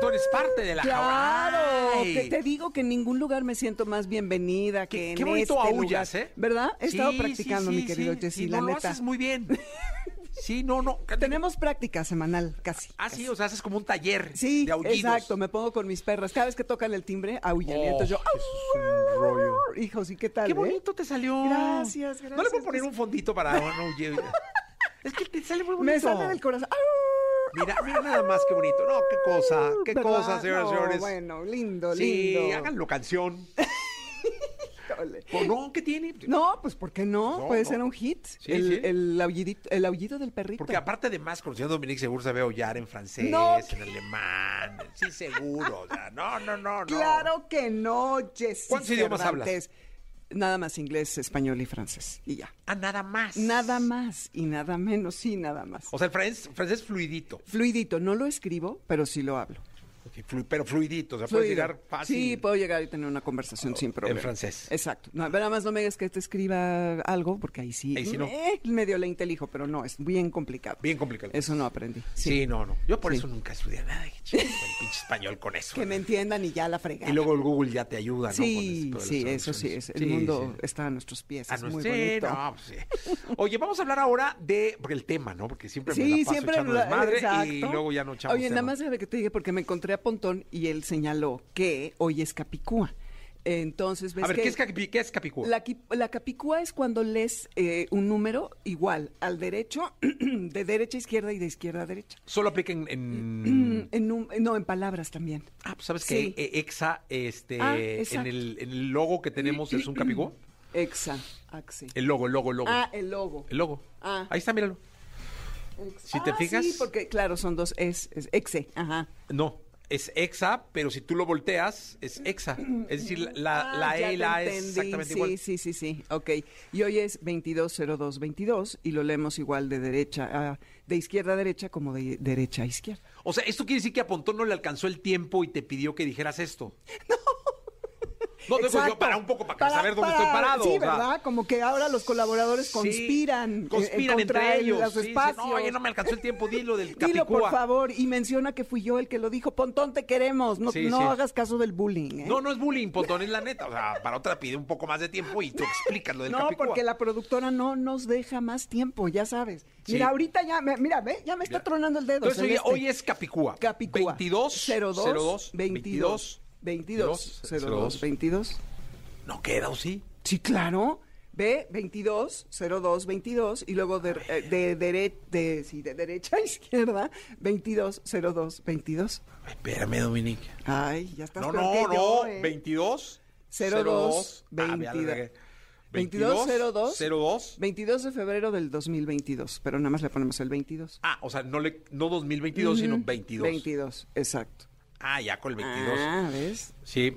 Tú eres parte de la Claro, que te digo que en ningún lugar me siento más bienvenida que Qué, en qué bonito este aullas, lugar. ¿eh? ¿Verdad? He estado practicando, sí, mi querido. Jessy, Sí, la no, lo neta. haces muy bien. Sí, no, no. Tenemos práctica semanal, casi. Ah, sí, o sea, haces como un taller Sí, de aullidos. exacto. Me pongo con mis perras. Cada vez que tocan el timbre, aullan. y Oh, entonces yo, es un rollo. hijos, ¿y qué tal? Qué eh? bonito te salió. Gracias, ¿No le gracias, puedo poner pues- un fondito para no oye, Es que te sale muy bonito. Me sale del corazón. Mira, mira nada más qué bonito. No, qué cosa, qué ¿Verdad? cosa, señoras y No, señores. Bueno, lindo, sí, lindo. háganlo canción. Pues no, ¿qué tiene? No, pues ¿por qué no? No, Puede no. ser un hit. Sí, el, sí. El, aullidito- el aullido del perrito. Porque aparte de más, conociendo a Dominique seguro sabe aullar en francés, No. en alemán. Sí, seguro. O sea, no, no, no, no. Claro que no, Jessy ¿Cuántos idiomas Cervantes. Nada más inglés, español y francés. Y ya. Ah, nada más. Nada más y nada menos, sí, nada más. O sea, el francés, francés fluidito. Fluidito, no lo escribo, pero sí lo hablo. Flu- pero fluidito. O sea, puedes llegar fácil. Sí, puedo llegar y tener una conversación sin problema. francés. Exacto. No, nada más no me digas que te escriba algo, porque ahí sí, Ahí sí no. eh, medio le intelijo, pero no, es bien complicado. Bien complicado. Eso no aprendí. Sí, no, no. Yo por Sí. eso nunca estudié nada. El pinche español con eso. Que me entiendan y ya la fregada. Y luego el Google ya te ayuda, ¿no? Sí, Con sí, eso sí, es, el mundo está a nuestros pies, Ah, es no, muy bonito. no, pues sí. Oye, vamos a hablar ahora de porque el tema, ¿no? Porque siempre me Sí, la paso siempre echando la- desmadre y luego ya no echamos Oye, nada más déjame que te diga porque me encontré a Pontón y él señaló que hoy es Capicúa. Entonces, ves A ver, que ¿qué es, capi- qué es Capicúa? la, Capicúa es cuando lees eh, un número igual al derecho, de derecha a izquierda y de izquierda a derecha. Solo aplica en... en- En num- no, en palabras también. Ah, pues sabes Sí. que EXA, este, Ah, en, el, en el logo que tenemos es un Capicúa. Exa, axe. El logo, el logo, el logo. Ah, el logo. El logo. Ah. Ahí está, míralo. Ex- si te Ah, fijas- Sí, porque claro, son dos es, es exe, ajá. No, es EXA, pero si tú lo volteas, es EXA. Es decir, la, la, la Ah, E y la A te es entendí. exactamente sí, igual. Sí, sí, sí, ok. Y hoy es 220222 y lo leemos igual de derecha a, de izquierda a derecha como de derecha a izquierda. O sea, esto quiere decir que a Pontón no le alcanzó el tiempo y te pidió que dijeras esto. No. No, digo yo para un poco, para, saber dónde para- estoy parado. Sí, o sea. ¿verdad? Como que ahora los colaboradores Sí, conspiran. eh, conspiran contra entre ellos. Sí, espacios. No, oye, no me alcanzó el tiempo, dilo del Dilo, por Capicúa. favor, y menciona que fui yo el que lo dijo. Pontón, te queremos. No, no hagas caso del bullying. ¿eh? No, no es bullying, Pontón, es la neta. O sea, para otra pide un poco más de tiempo y tú explicas lo del No, Capicúa. porque la productora no nos deja más tiempo, ya sabes. Mira, ahorita ya, me- mira, ve, ya me está tronando el dedo. Entonces, oye, hoy es Capicúa. Capicúa. 22 02 22 22 02 22. No queda, ¿o sí? Sí, claro. Ve 22 02 22 y luego de, eh, de, dere- de, sí, de derecha a izquierda 22 02 22. Ay, espérame, Dominique. Ay, ya estás No, no, no. yo, ¿eh? 22 02 Ah, ya la 22. regué. 22 02 02 22 de febrero del 2022, pero nada más le ponemos el 22. Ah, o sea, no, le, no 2022, sino 22. 22, exacto. Ah, ya con el 22. Ah, ¿ves? Sí.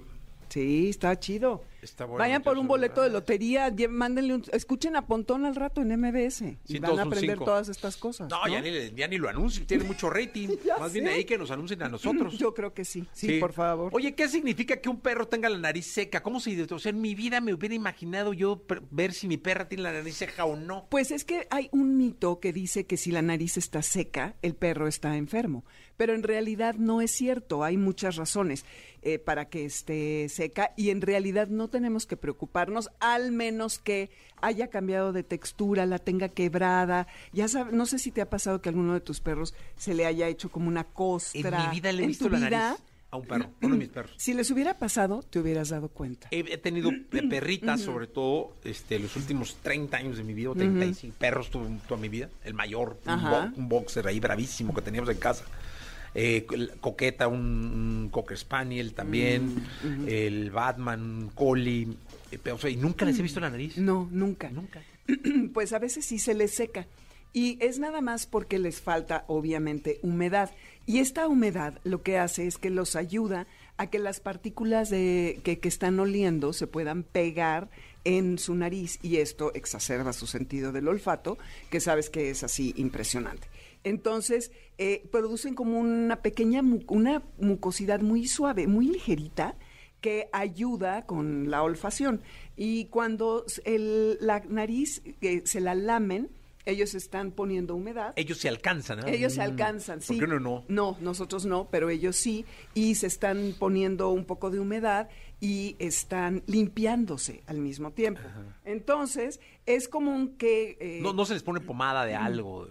Sí, está chido. Está bueno, Vayan por un boleto de lotería, mándenle un, escuchen a Pontón al rato en MBS y Sí, van a aprender cinco. todas estas cosas. No, Ya, ni, le- ya ni lo anuncien, tiene mucho rating. Más bien ahí que nos anuncien a nosotros. Yo creo que sí. Sí, por favor. Oye, ¿qué significa que un perro tenga la nariz seca? ¿Cómo se O sea, en mi vida me hubiera imaginado yo ver si mi perra tiene la nariz seca o no. Pues es que hay un mito que dice que si la nariz está seca, el perro está enfermo. Pero en realidad no es cierto. Hay muchas razones eh, para que esté seca y en realidad no tenemos que preocuparnos, al menos que haya cambiado de textura, la tenga quebrada. Ya sabes, no sé si te ha pasado que a alguno de tus perros se le haya hecho como una En costra. mi vida le he ¿En visto la vida? nariz a un perro, uno de mis perros. Si les hubiera pasado, te hubieras dado cuenta. He, he tenido pe- perritas, sobre todo, este, los últimos 30 años de mi vida, o 35 perros tuve toda mi vida. El mayor, un, bo- un boxer ahí bravísimo que teníamos en casa. Eh, Coqueta, un, un Cocker Spaniel también. El Batman, un Collie. eh, o sea, y nunca les he visto la nariz. No, nunca. Nunca. pues a veces sí se les seca. Y es nada más porque les falta, obviamente, humedad. Y esta humedad lo que hace es que los ayuda a que las partículas de, que, que están oliendo se puedan pegar en su nariz y esto exacerba su sentido del olfato, que sabes que es así impresionante. Entonces, eh, producen como una pequeña, mu- una mucosidad muy suave, muy ligerita, que ayuda con la olfacción. Y cuando el- la nariz eh, se la lamen, ellos están poniendo humedad. Ellos se alcanzan, ¿no? Ellos se Mm. alcanzan, sí. ¿Por qué uno no? No, nosotros no, pero ellos sí. Y se están poniendo un poco de humedad y están limpiándose al mismo tiempo. Entonces, es común que... eh, No, no se les pone pomada de algo.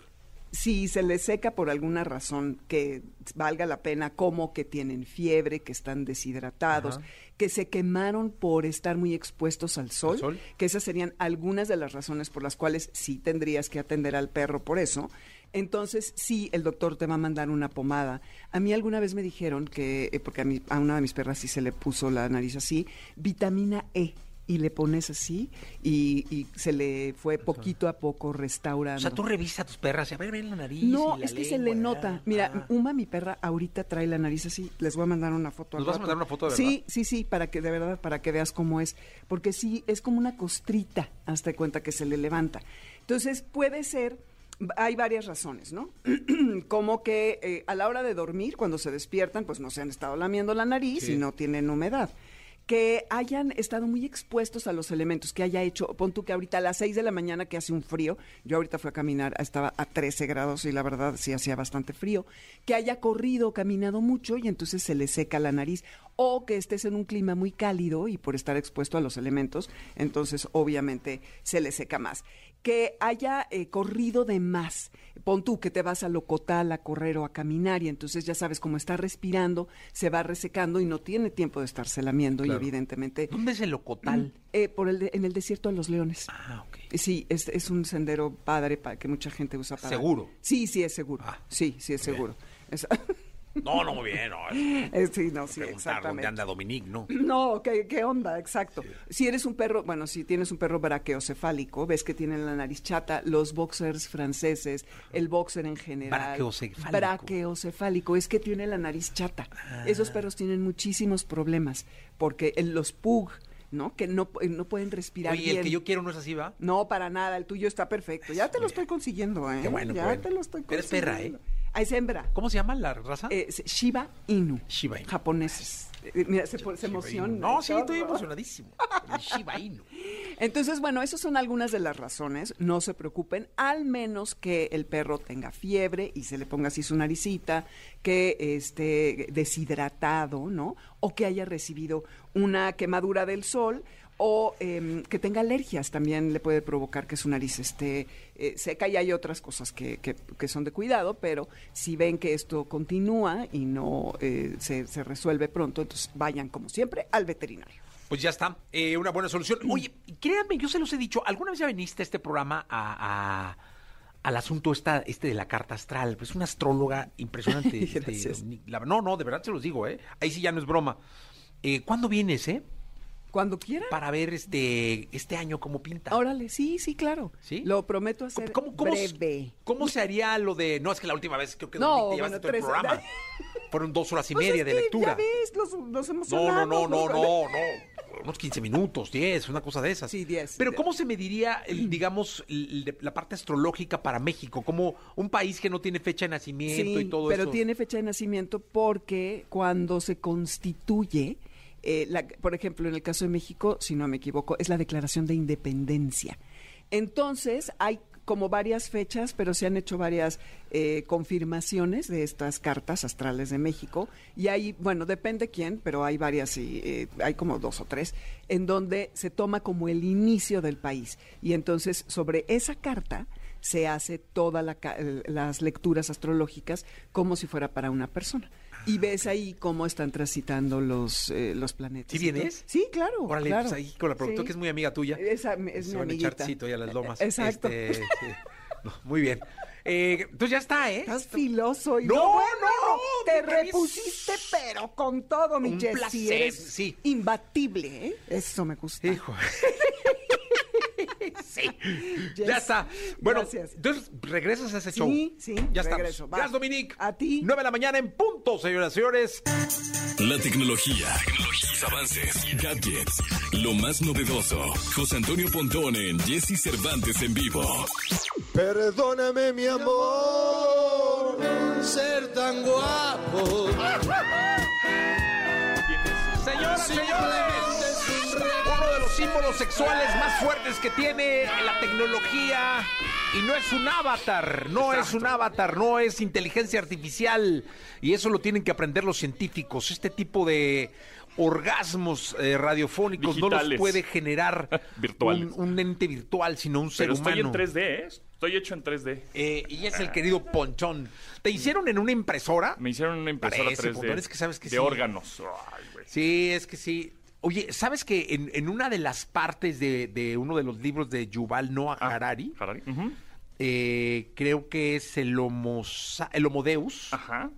Si se les seca por alguna razón que valga la pena, como que tienen fiebre, que están deshidratados, que se quemaron por estar muy expuestos al sol, sol? que esas serían algunas de las razones por las cuales sí tendrías que atender al perro por eso. Entonces, sí, el doctor te va a mandar una pomada. A mí alguna vez me dijeron que, eh, porque a, a una de mis perras sí se le puso la nariz así, vitamina E. Y le pones así y, y se le fue poquito a poco restaurando. O sea, tú revisas a tus perras y a ver, ven la nariz. No, y la es que se le ¿verdad? nota. Mira, Ah. Uma, mi perra, ahorita trae la nariz así. Les voy a mandar una foto. ¿Nos vas a mandar una foto de Sí, verdad? sí, sí, para que de verdad, para que veas cómo es. Porque sí, es como una costrita, hasta de cuenta que se le levanta. Entonces, puede ser, hay varias razones, ¿no? como que eh, a la hora de dormir, cuando se despiertan, pues no se han estado lamiendo la nariz y no tienen humedad. Que hayan estado muy expuestos a los elementos, que haya hecho, pon tú que ahorita a las 6 de la mañana que hace un frío, yo ahorita fui a caminar, estaba a 13 grados y la verdad sí hacía bastante frío, que haya corrido, caminado mucho y entonces se le seca la nariz, o que estés en un clima muy cálido y por estar expuesto a los elementos, entonces obviamente se le seca más. Que haya eh, corrido de más, pon tú que te vas a locotal a correr o a caminar y entonces ya sabes cómo está respirando, se va resecando y no tiene tiempo de estarse lamiendo y evidentemente ¿Dónde es el locotal? eh, por el de- en el desierto de los leones. Ah, ok. Sí, es, es un sendero padre para que mucha gente usa para. ¿Seguro? Sí, sí es seguro. Ah, sí, sí es seguro. Es- No, no, muy bien. No, eh, sí, no, sí, preguntar dónde exactamente. anda Dominique, ¿no? No, ¿qué, qué onda? Exacto. Si eres un perro, bueno, si tienes un perro braqueocefálico, ves que tienen la nariz chata, los boxers franceses, el boxer en general. Braqueocefálico. Braqueocefálico, es que tiene la nariz chata. Esos Ah. perros tienen muchísimos problemas, porque el- los pug, ¿no? Que no, eh, no pueden respirar Oye, bien. el que yo quiero no es así, ¿va? No, para nada, el tuyo está perfecto. Ya te lo estoy consiguiendo, ¿eh? Qué bueno, ya bueno. te lo estoy Eres perra, consiguiendo. ¿eh? Ah, es hembra. ¿Cómo se llama la raza? Eh, se- Shiba Inu. Shiba Inu. Japoneses. Eh, Mira, se, se emociona. No, sí, estoy emocionadísimo. El Shiba Inu. Entonces, bueno, esas son algunas de las razones. No se preocupen, al menos que el perro tenga fiebre y se le ponga así su naricita, que esté deshidratado, ¿no? O que haya recibido una quemadura del sol o em, que tenga alergias también le puede provocar que su nariz esté eh, seca y hay otras cosas que, que- que son de cuidado, pero si ven que esto continúa y no eh, se, se resuelve pronto, entonces vayan como siempre al veterinario. Pues ya está, eh, una buena solución. Oye, créanme, yo se los he dicho, ¿alguna vez ya viniste a este programa a, a- al asunto esta, este de la carta astral? Pues una astróloga impresionante. este. La- no, no, de verdad se los digo, ¿eh? Ahí sí ya no es broma. Eh, ¿Cuándo vienes, eh? Cuando quieran. Para ver este, este año cómo pinta. Órale, sí, sí, claro. ¿Sí? Lo prometo hacer ¿Cómo, cómo, breve. ¿Cómo se haría lo de.? No, es que la última vez creo que No, te llevaste bueno, todo el programa. Fueron dos horas y Pues media de lectura. Ya ves, los, nos No, no, no, no, no, no. Unos 15 minutos, 10, una cosa de esas. Sí, 10, Pero ¿cómo se mediría, el, digamos, el- la parte astrológica para México? Como un país que no tiene fecha de nacimiento Sí, y todo pero eso. tiene fecha de nacimiento porque cuando se constituye, eh, la- por ejemplo, en el caso de México, si no me equivoco, es la declaración de independencia. Entonces, hay como varias fechas, pero se han hecho varias eh, confirmaciones de estas cartas astrales de México. Y hay, bueno, depende quién, pero hay varias, y, eh, hay como dos o tres, en donde se toma como el inicio del país. Y entonces, sobre esa carta se hace todas las lecturas astrológicas como si fuera para una persona. Y ves ahí cómo están transitando los, eh, los planetas. ¿Sí vienes? Sí, claro. Órale, claro. pues ahí con la productora Sí. que es muy amiga tuya. Esa es Se mi van a echar amiguita. tecito ahí a las lomas. Exacto. Este, sí. No, muy bien. Eh, entonces ya está, ¿eh? Estás filoso y No, no, bueno, no, te es- repusiste, pero con todo, mi Un Jessy, placer, eres sí. imbatible, ¿eh? Eso me gusta. Hijo. sí. Yes. Ya está. Bueno, Gracias. entonces regresas a ese Sí, show. sí, Ya regreso, estamos. va. Gracias, Dominique. A ti. 9 de la mañana en punto, señoras y señores. La tecnología, sus avances, gadgets, lo más novedoso. José Antonio Pontón en Jesse Cervantes en vivo. Perdóname, mi amor, ser tan guapo. Señoras, señores, uno de los símbolos sexuales más fuertes que tiene la tecnología. Y no es un avatar, no es un avatar, no es inteligencia artificial. Y eso lo tienen que aprender los científicos. Este tipo de orgasmos eh, radiofónicos no los puede generar. Un, un ente virtual, sino un ser Pero humano. estoy en 3D, ¿eh? Estoy hecho en 3D. Eh, y es el querido Ponchón. ¿Te hicieron en una impresora? Me hicieron una impresora Parece, 3D. Ponchón, es que sabes que de sí. órganos. Ay. Sí, es que sí. Oye, ¿sabes que en, en una de las partes de, de uno de los libros de Yuval Noah Ah, Harari, eh, creo que es el, homo, el Homo Deus, Ajá.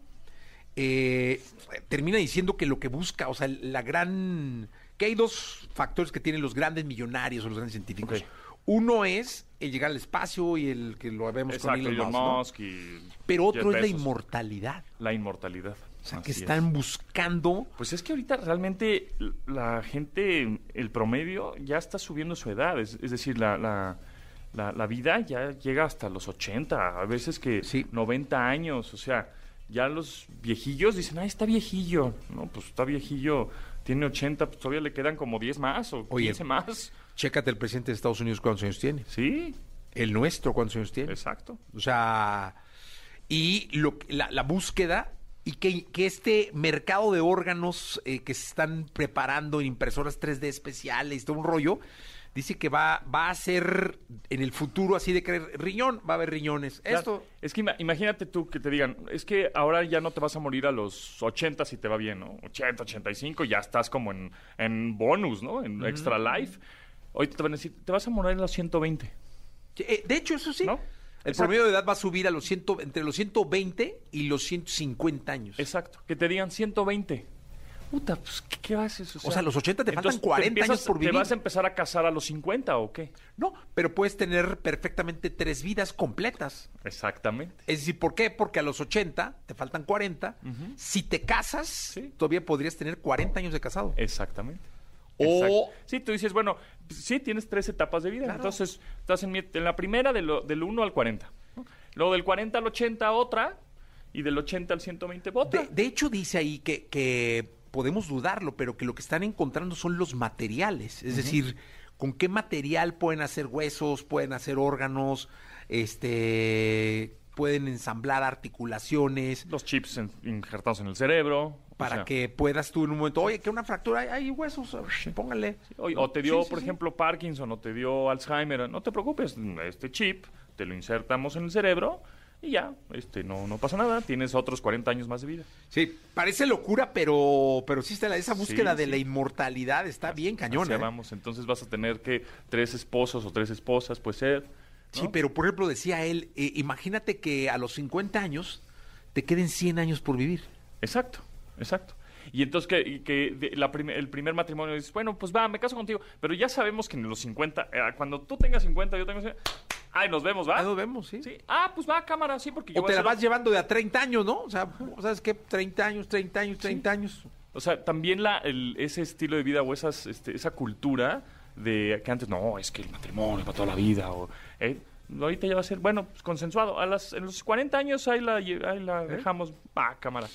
eh, termina diciendo que lo que busca, o sea, la gran... que hay dos factores que tienen los grandes millonarios o los grandes científicos. Uno es el llegar al espacio y el que lo vemos con Exacto, Elon Elon Musk, ¿no? Pero otro es la inmortalidad. La inmortalidad. O sea, que es. están buscando... Pues es que ahorita realmente la gente, el promedio, ya está subiendo su edad. Es, es decir, la, la, la, la vida ya llega hasta los 80, a veces que Sí. 90 años. O sea, ya los viejillos dicen, ah, está viejillo. No, pues está viejillo, tiene 80, pues todavía le quedan como 10 más o Oye. 15 más. Chécate el presidente de Estados Unidos cuántos años tiene. Sí, El nuestro cuántos años tiene. exacto. O sea, y lo, la búsqueda y que, que este mercado de órganos eh, que se están preparando en impresoras 3D especiales, todo un rollo, dice que va, va a ser en el futuro así de creer riñón, va a haber riñones. Claro, Esto, Es que ima- imagínate tú que te digan, es que ahora ya no te vas a morir a los 80 si te va bien, ¿no? 80, 85, ya estás como en, en bonus, ¿no? En extra life. Hoy te van a decir, te vas a morir a los 120. eh, de hecho, eso sí. ¿No? El Exacto. promedio de edad va a subir a los ciento, entre los 120 y los 150 años. Exacto. Que te digan 120. Puta, pues, ¿qué, qué haces? O sea, a los 80 te faltan entonces, 40 empiezas- años por vivir. ¿Te vas a empezar a casar a los 50 o qué? No, pero puedes tener perfectamente tres vidas completas. Exactamente. Es decir, ¿por qué? Porque a los 80 te faltan 40. Si te casas, Sí. todavía podrías tener 40 años de casado. Exactamente. O-. Sí, tú dices, bueno, sí, tienes tres etapas de vida. Claro. Entonces, estás en, mi- en la primera de lo- del 1 al 40. ¿no? Luego del 40 al 80 otra. Y del 80 al 120 otra. De, de hecho, dice ahí que, que podemos dudarlo, pero que lo que están encontrando son los materiales. Es decir, con qué material pueden hacer huesos, pueden hacer órganos, este pueden ensamblar articulaciones Los chips en- injertados en el cerebro. O para sea, que puedas tú en un momento, oye, que una fractura, hay, hay huesos, póngale. O, o te dio, Sí, sí, por ejemplo, Parkinson o te dio Alzheimer. No te preocupes, este chip te lo insertamos en el cerebro y ya, este, no, no pasa nada. Tienes otros 40 años más de vida. Sí, parece locura, pero, pero sí está la- esa búsqueda Sí, de sí. la inmortalidad está bien cañón. Hacia ¿eh? vamos, entonces vas a tener que tres esposos o tres esposas, puede ser. ¿no? Sí, pero por ejemplo decía él, eh, imagínate que a los 50 años te queden 100 años por vivir. Exacto, exacto. Y entonces que, que la prim- el primer matrimonio dices, bueno, pues va, me caso contigo. Pero ya sabemos que en los 50, eh, cuando tú tengas 50, yo tengo 50, ay, nos vemos, ¿va? Ahí nos vemos, ¿sí? Sí. Ah, pues va, cámara, sí, porque yo O voy te a la vas llevando de a 30 años, ¿no? O sea, ¿sabes qué? 30 años, 30 años, 30 años. O sea, también la, el- ese estilo de vida o esas, este, esa cultura de que antes, no, es que el matrimonio es para toda la vida. O, eh, ahorita ya va a ser, bueno, pues, consensuado. A las, en los 40 años ahí la, ahí la dejamos. Ah, cámara.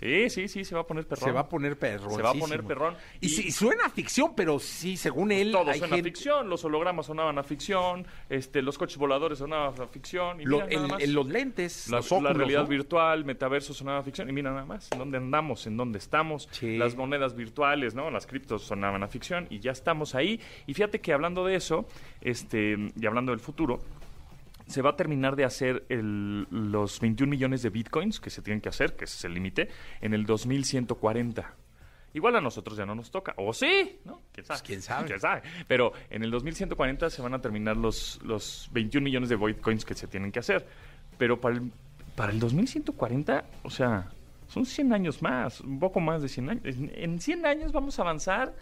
Sí, sí, sí, se va a poner perrón. Se va a poner perrón. Se va a poner perrón. Y, sí, suena a ficción, pero sí, según él, Todo suena gente- ficción, los hologramas sonaban a ficción, este, los coches voladores sonaban a ficción. Y lo- mira, nada más. el- los lentes, La, los la realidad ¿no? virtual, metaverso sonaba a ficción. Y mira nada más, en dónde andamos, en dónde estamos. Sí. Las monedas virtuales, ¿no? Las criptos sonaban a ficción y ya estamos ahí. Y fíjate que hablando de eso, este, y hablando del futuro, se va a terminar de hacer el- los 21 millones de bitcoins que se tienen que hacer, que ese es el límite, en el 2140. Igual a nosotros ya no nos toca. O sí, ¿no? ¿Quién sabe? Pues, quién sabe. ¿Quién sabe? Pero en el 2140 se van a terminar los, los 21 millones de bitcoins que se tienen que hacer. Pero para el, para el 2140, o sea, son 100 años más, un poco más de 100 años. En, en 100 años vamos a avanzar.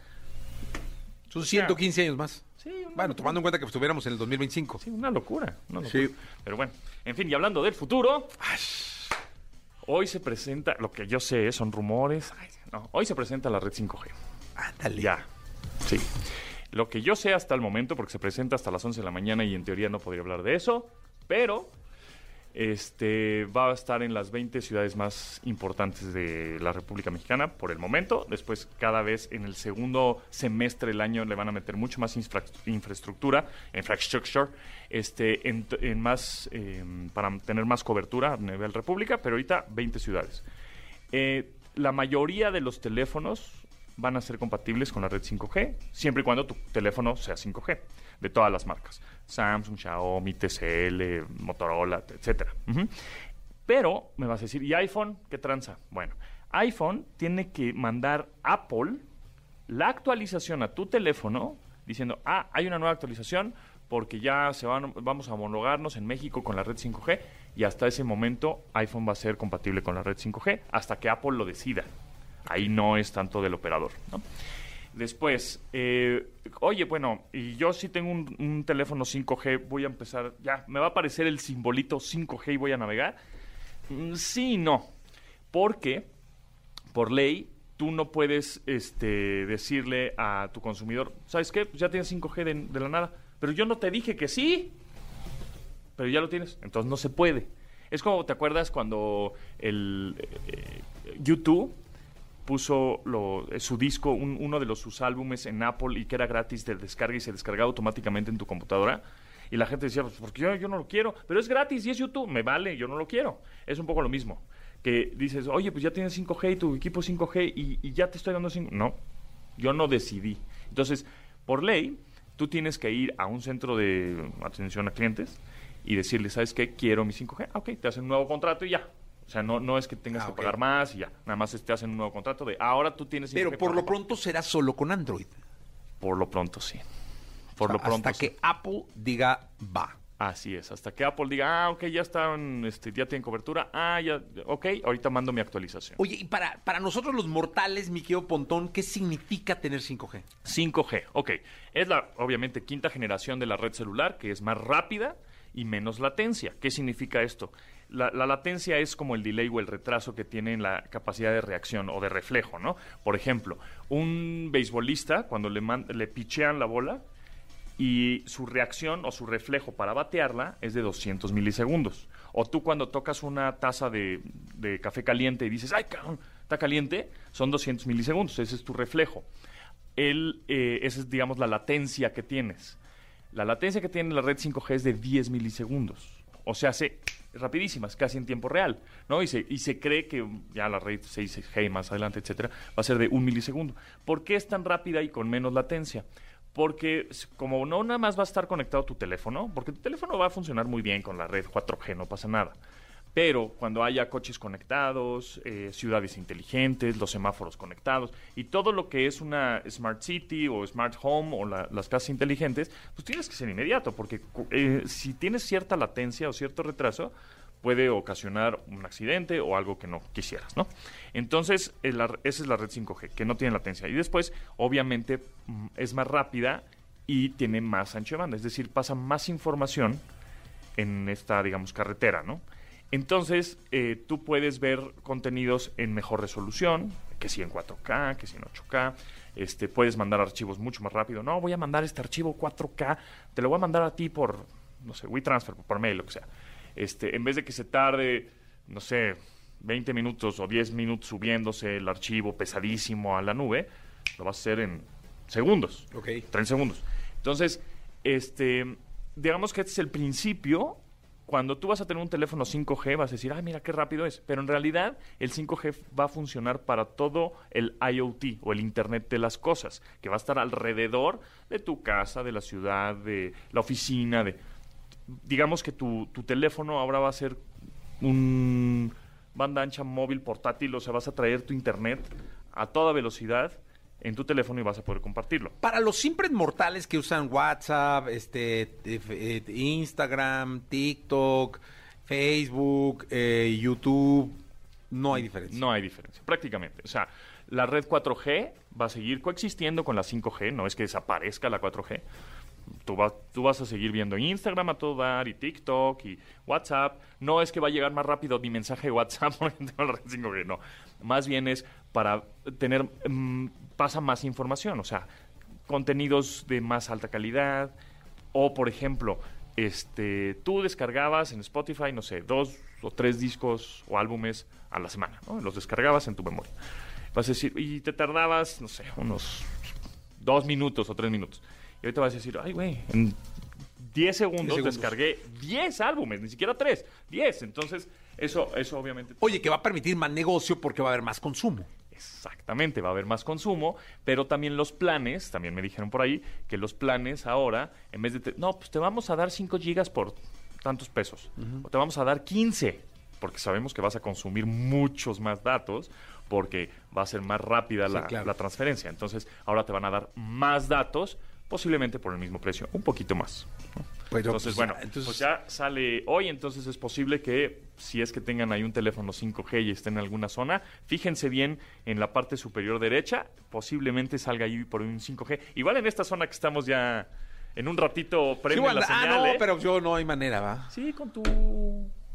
Son 115 años más. Sí, Bueno, locura. tomando en cuenta que estuviéramos en el 2025. Sí, una locura. una Sí. locura. Pero bueno, en fin, y hablando del futuro, hoy se presenta, lo que yo sé son rumores, ay, no, hoy se presenta la red 5G. Ándale. Ya, sí. Lo que yo sé hasta el momento, porque se presenta hasta las 11 de la mañana y en teoría no podría hablar de eso, pero este va a estar en las 20 ciudades más importantes de la República Mexicana por el momento. Después, cada vez en el segundo semestre del año le van a meter mucho más infra- infraestructura, infrastructure, este, en, más, eh, para tener más cobertura a nivel República, pero ahorita 20 ciudades. Eh, la mayoría de los teléfonos van a ser compatibles con la red 5G, siempre y cuando tu teléfono sea 5G, de todas las marcas. Samsung, Xiaomi, TCL, Motorola, etcétera. Pero me vas a decir, ¿y iPhone qué tranza? Bueno, iPhone tiene que mandar Apple la actualización a tu teléfono diciendo, ah, hay una nueva actualización porque ya se van, vamos a homologarnos en México con la red 5G y hasta ese momento iPhone va a ser compatible con la red 5G hasta que Apple lo decida. Ahí no es tanto del operador, ¿no? Después, eh, oye, bueno, y yo sí tengo un, teléfono 5G, voy a empezar, ya, me va a aparecer el simbolito 5G y voy a navegar. Mm, Sí y no, porque por ley tú no puedes este, decirle a tu consumidor, ¿sabes qué? Pues ya tienes 5G de, de la nada, pero yo no te dije que sí, pero ya lo tienes, entonces no se puede. Es como, ¿te acuerdas cuando el eh, YouTube puso lo- eh, su disco, un- uno de los, sus álbumes en Apple y que era gratis de descarga y se descargaba automáticamente en tu computadora? Y la gente decía, pues porque yo, no lo quiero, pero es gratis y es YouTube, me vale, yo no lo quiero. Es un poco lo mismo. Que dices, oye, pues ya tienes 5G y tu equipo es 5G y, ya te estoy dando 5 No, yo no decidí. Entonces, por ley, tú tienes que ir a un centro de atención a clientes y decirle, ¿sabes qué? Quiero mi 5G. Ah, ok, te hacen un nuevo contrato y ya. O sea, no, no es que tengas Ah, que pagar más y ya. Nada más te hacen un nuevo contrato de ahora tú tienes 5G. Pero por lo papá". pronto será solo con Android. Por lo pronto, sí. Por O sea, lo pronto. hasta sí. que Apple diga va. Así es, hasta que Apple diga, ah, ok, ya están, este, ya tienen cobertura, ah, ya, ok, ahorita mando mi actualización. Oye, y para, para nosotros los mortales, mi querido Pontón, ¿qué significa tener 5G? 5G, ok. Es la, obviamente, quinta generación de la red celular, que es más rápida y menos latencia. ¿Qué significa esto? La, la latencia es como el delay o el retraso que tiene en la capacidad de reacción o de reflejo, ¿no? Por ejemplo, un beisbolista, cuando le, le pichean la bola, y su reacción o su reflejo para batearla es de 200 milisegundos. O tú cuando tocas una taza de, de café caliente y dices, ay, cabrón, está caliente, son 200 milisegundos, ese es tu reflejo. El, eh, esa es, digamos, la latencia que tienes. La latencia que tiene la red 5G es de 10 milisegundos. O sea, hace rapidísima, es casi en tiempo real, ¿no? Y se, y se cree que ya la red 6G más adelante, etcétera, va a ser de un milisegundo. ¿Por qué es tan rápida y con menos latencia? Porque como no nada más va a estar conectado tu teléfono, porque tu teléfono va a funcionar muy bien con la red 4G, no pasa nada. Pero cuando haya coches conectados, eh, ciudades inteligentes, los semáforos conectados y todo lo que es una Smart City o Smart Home o la- las casas inteligentes, pues tienes que ser inmediato, porque eh, si tienes cierta latencia o cierto retraso, puede ocasionar un accidente o algo que no quisieras, ¿no? Entonces, eh, esa es la red 5G, que no tiene latencia. Y después, obviamente, mm, es más rápida y tiene más ancho de banda, es decir, pasa más información en esta, digamos, carretera, ¿no? Entonces, eh, tú puedes ver contenidos en mejor resolución, que si en 4K, que si en 8K. Este, puedes mandar archivos mucho más rápido. No, voy a mandar este archivo 4K, te lo voy a mandar a ti por, no sé, WeTransfer, por mail, lo que sea. Este, en vez de que se tarde, no sé, 20 minutos o 10 minutos subiéndose el archivo pesadísimo a la nube, lo vas a hacer en segundos. Ok. 30 segundos. Entonces, este, digamos que este es el principio. Cuando tú vas a tener un teléfono 5G, vas a decir, ah, mira qué rápido es. Pero en realidad, el 5G va a funcionar para todo el IoT o el Internet de las cosas, que va a estar alrededor de tu casa, de la ciudad, de la oficina, de. Digamos que tu, tu teléfono ahora va a ser un banda ancha móvil portátil, o sea, vas a traer tu internet a toda velocidad en tu teléfono y vas a poder compartirlo. Para los simples mortales que usan WhatsApp, este, eh, eh, Instagram, TikTok, Facebook, eh, YouTube, no hay diferencia. No hay diferencia, prácticamente. O sea, la red 4G va a seguir coexistiendo con la 5G, no es que desaparezca la 4G. Tú, vas tú vas a seguir viendo Instagram a todo dar y TikTok y WhatsApp. No es que va a llegar más rápido mi mensaje de WhatsApp la red 5G, no. Más bien es para tener, mm, pasa más información, o sea, contenidos de más alta calidad. O, por ejemplo, este, tú descargabas en Spotify, no sé, dos o tres discos o álbumes a la semana, ¿no? Los descargabas en tu memoria. Vas a decir, y te tardabas, no sé, unos dos minutos o tres minutos. Y ahorita vas a decir, ay, güey, en 10 segundos, segundos. descargué 10 álbumes, ni siquiera 3, 10. Entonces, eso, eso obviamente... Oye, que va a permitir más negocio porque va a haber más consumo. Exactamente, va a haber más consumo, pero también los planes, también me dijeron por ahí, que los planes ahora, en vez de, te- no, pues te vamos a dar 5 gigas por tantos pesos, o te vamos a dar 15, porque sabemos que vas a consumir muchos más datos, porque va a ser más rápida la, claro. la transferencia. Entonces, ahora te van a dar más datos, posiblemente por el mismo precio, un poquito más. ¿no? Pero, entonces, pues, bueno, entonces- pues ya sale hoy, entonces es posible que si es que tengan ahí un teléfono 5G y estén en alguna zona, fíjense bien en la parte superior derecha, posiblemente salga ahí por un 5G. Igual en esta zona que estamos ya en un ratito Sí, prende bueno, la ah, señal, no, ¿eh? pero yo no hay manera, ¿va? Sí, con tu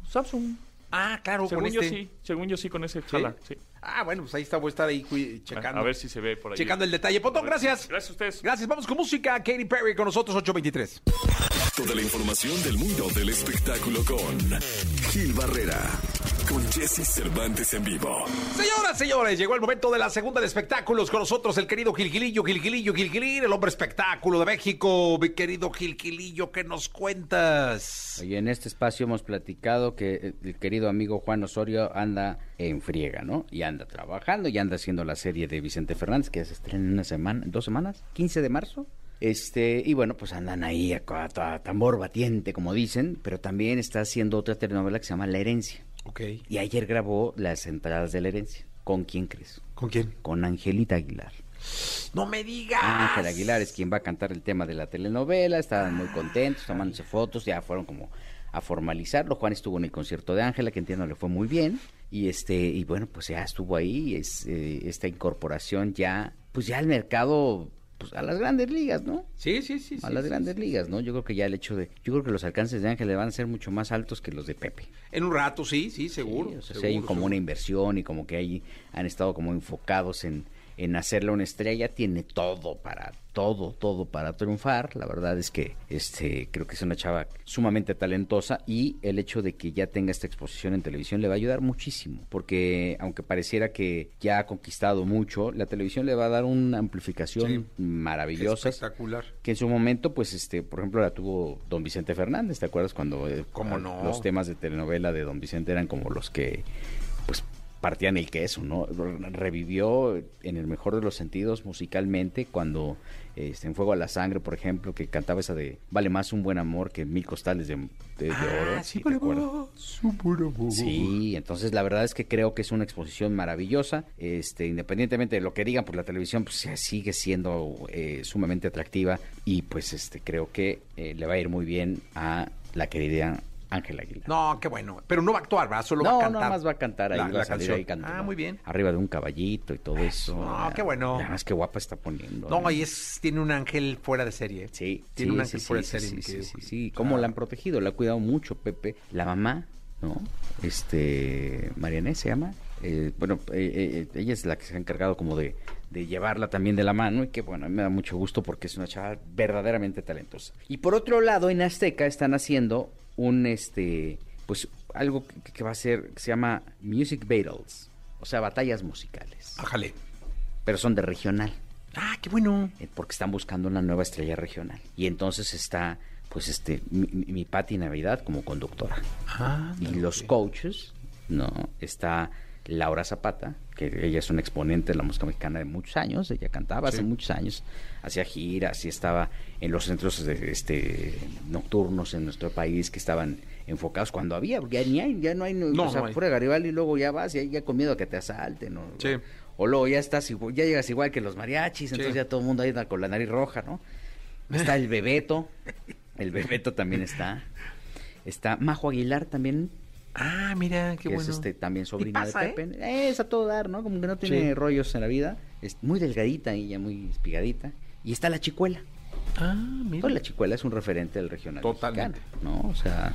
Samsung. Ah, claro, Según con yo este. sí, según yo sí con ese jala, sí. Ah, bueno, pues ahí está, voy a estar ahí A, checando. a ver si se ve por ahí. Checando el detalle. Si- gracias. Gracias a ustedes. Gracias, vamos con música. Katy Perry con nosotros, 823. Toda la información del mundo del espectáculo con Gil Barrera, con Jesse Cervantes en vivo. Señoras, señores, llegó el momento de la segunda de espectáculos. Con nosotros el querido Gilgilillo, Gilgilillo, Gilgilín, el hombre espectáculo de México. Mi querido Gilgilillo, ¿qué nos cuentas? Oye, en este espacio hemos platicado que eh, el querido amigo Juan Osorio anda en friega, ¿no? Y anda trabajando y anda haciendo la serie de Vicente Fernández, que se estrena en una semana, en dos semanas, 15 de marzo. Este, y bueno, pues andan ahí a, a- a tambor batiente, como dicen, pero también está haciendo otra telenovela que se llama La Herencia. Ok. Y ayer grabó las entradas de La Herencia. ¿Con quién crees? ¿Con quién? Con Angelita Aguilar. No me digas. Ángel Aguilar es quien va a cantar el tema de la telenovela, estaban muy contentos, tomándose fotos, ya fueron como a formalizarlo. Juan estuvo en el concierto de Ángela, que entiendo le fue muy bien, y este, y bueno, pues ya estuvo ahí, es, eh, esta incorporación ya, pues ya al mercado, pues a las grandes ligas, ¿no? Sí, sí, sí. A sí, las sí, grandes sí. ligas, ¿no? Yo creo que ya el hecho de, yo creo que los alcances de Ángela van a ser mucho más altos que los de Pepe. En un rato, sí, sí, seguro. O sea, seguro, hay como seguro. una inversión y como que ahí han estado como enfocados en, en hacerle una estrella, tiene todo para, todo, todo para triunfar. La verdad es que este creo que es una chava sumamente talentosa y el hecho de que ya tenga esta exposición en televisión le va a ayudar muchísimo, porque aunque pareciera que ya ha conquistado mucho, la televisión le va a dar una amplificación maravillosa. Espectacular. Que en su momento, pues, este, por ejemplo, la tuvo Don Vicente Fernández, ¿te acuerdas cuando eh, ¿Cómo a- no? los temas de telenovela de Don Vicente eran como los que, pues, partían el queso, ¿no? Revivió en el mejor de los sentidos musicalmente cuando este, en Fuego a la Sangre, por ejemplo, que cantaba esa de Vale más un buen amor que mil costales de, de- de oro. Ah, sí, ¿te vale acuerdas? más un buen amor. Sí, entonces la verdad es que creo que es una exposición maravillosa. Este, independientemente de lo que digan, pues la televisión pues, sigue siendo eh, sumamente atractiva y pues este creo que eh, le va a ir muy bien a la querida Ángela Aguilar. No, qué bueno. Pero no va a actuar, ¿verdad? Solo va a No, cantar. nada más va a cantar ahí, la- va la a salir canción. ahí cantando. Ah, muy bien. Arriba de un caballito y todo eso. No, qué bueno. Además, qué guapa está poniendo. No, y es, tiene un ángel fuera de serie. Sí, Tiene sí, un ángel sí, fuera sí, de serie. sí, sí, sí. ¿Cómo Ah. la han protegido? La ha cuidado mucho, Pepe. La mamá, ¿no? Este, Marianés se llama. Eh, bueno, eh, eh, ella es la que se ha encargado como de, de llevarla también de la mano y que, bueno, a mí me da mucho gusto porque es una chava verdaderamente talentosa. Y por otro lado, en Azteca están haciendo un, este, pues, algo que, que va a ser, que se llama Music Battles, o sea, batallas musicales, Ájale. pero son de regional Ah, qué bueno. eh, porque están buscando una nueva estrella regional. Y entonces está, pues, este, mi, mi- Patti Navidad como conductora. Ah, Y los coaches, ¿no? Está Laura Zapata, que ella es una exponente de la música mexicana de muchos años, ella cantaba hace muchos años, hacía giras y estaba en los centros de, este, nocturnos en nuestro país que estaban enfocados cuando había, porque ya, ni hay, ya no hay, No, o sea, no hay. pura Garibaldi y luego ya vas y ya con miedo a que te asalten, ¿no? Sí. O luego ya estás ya llegas igual que los mariachis, entonces Sí. ya todo el mundo ahí con la nariz roja, ¿no? Está el Bebeto, el Bebeto también está. Está Majo Aguilar también, Ah, mira, qué que bueno. es este también sobrina pasa, de Pepe. Es a todo dar, ¿no? Como que no tiene Sí. rollos en la vida. Es muy delgadita y ya muy espigadita. Y está la chicuela. Ah, mira. Pues la chicuela es un referente del regional. Totalmente. mexicano, ¿no? O sea,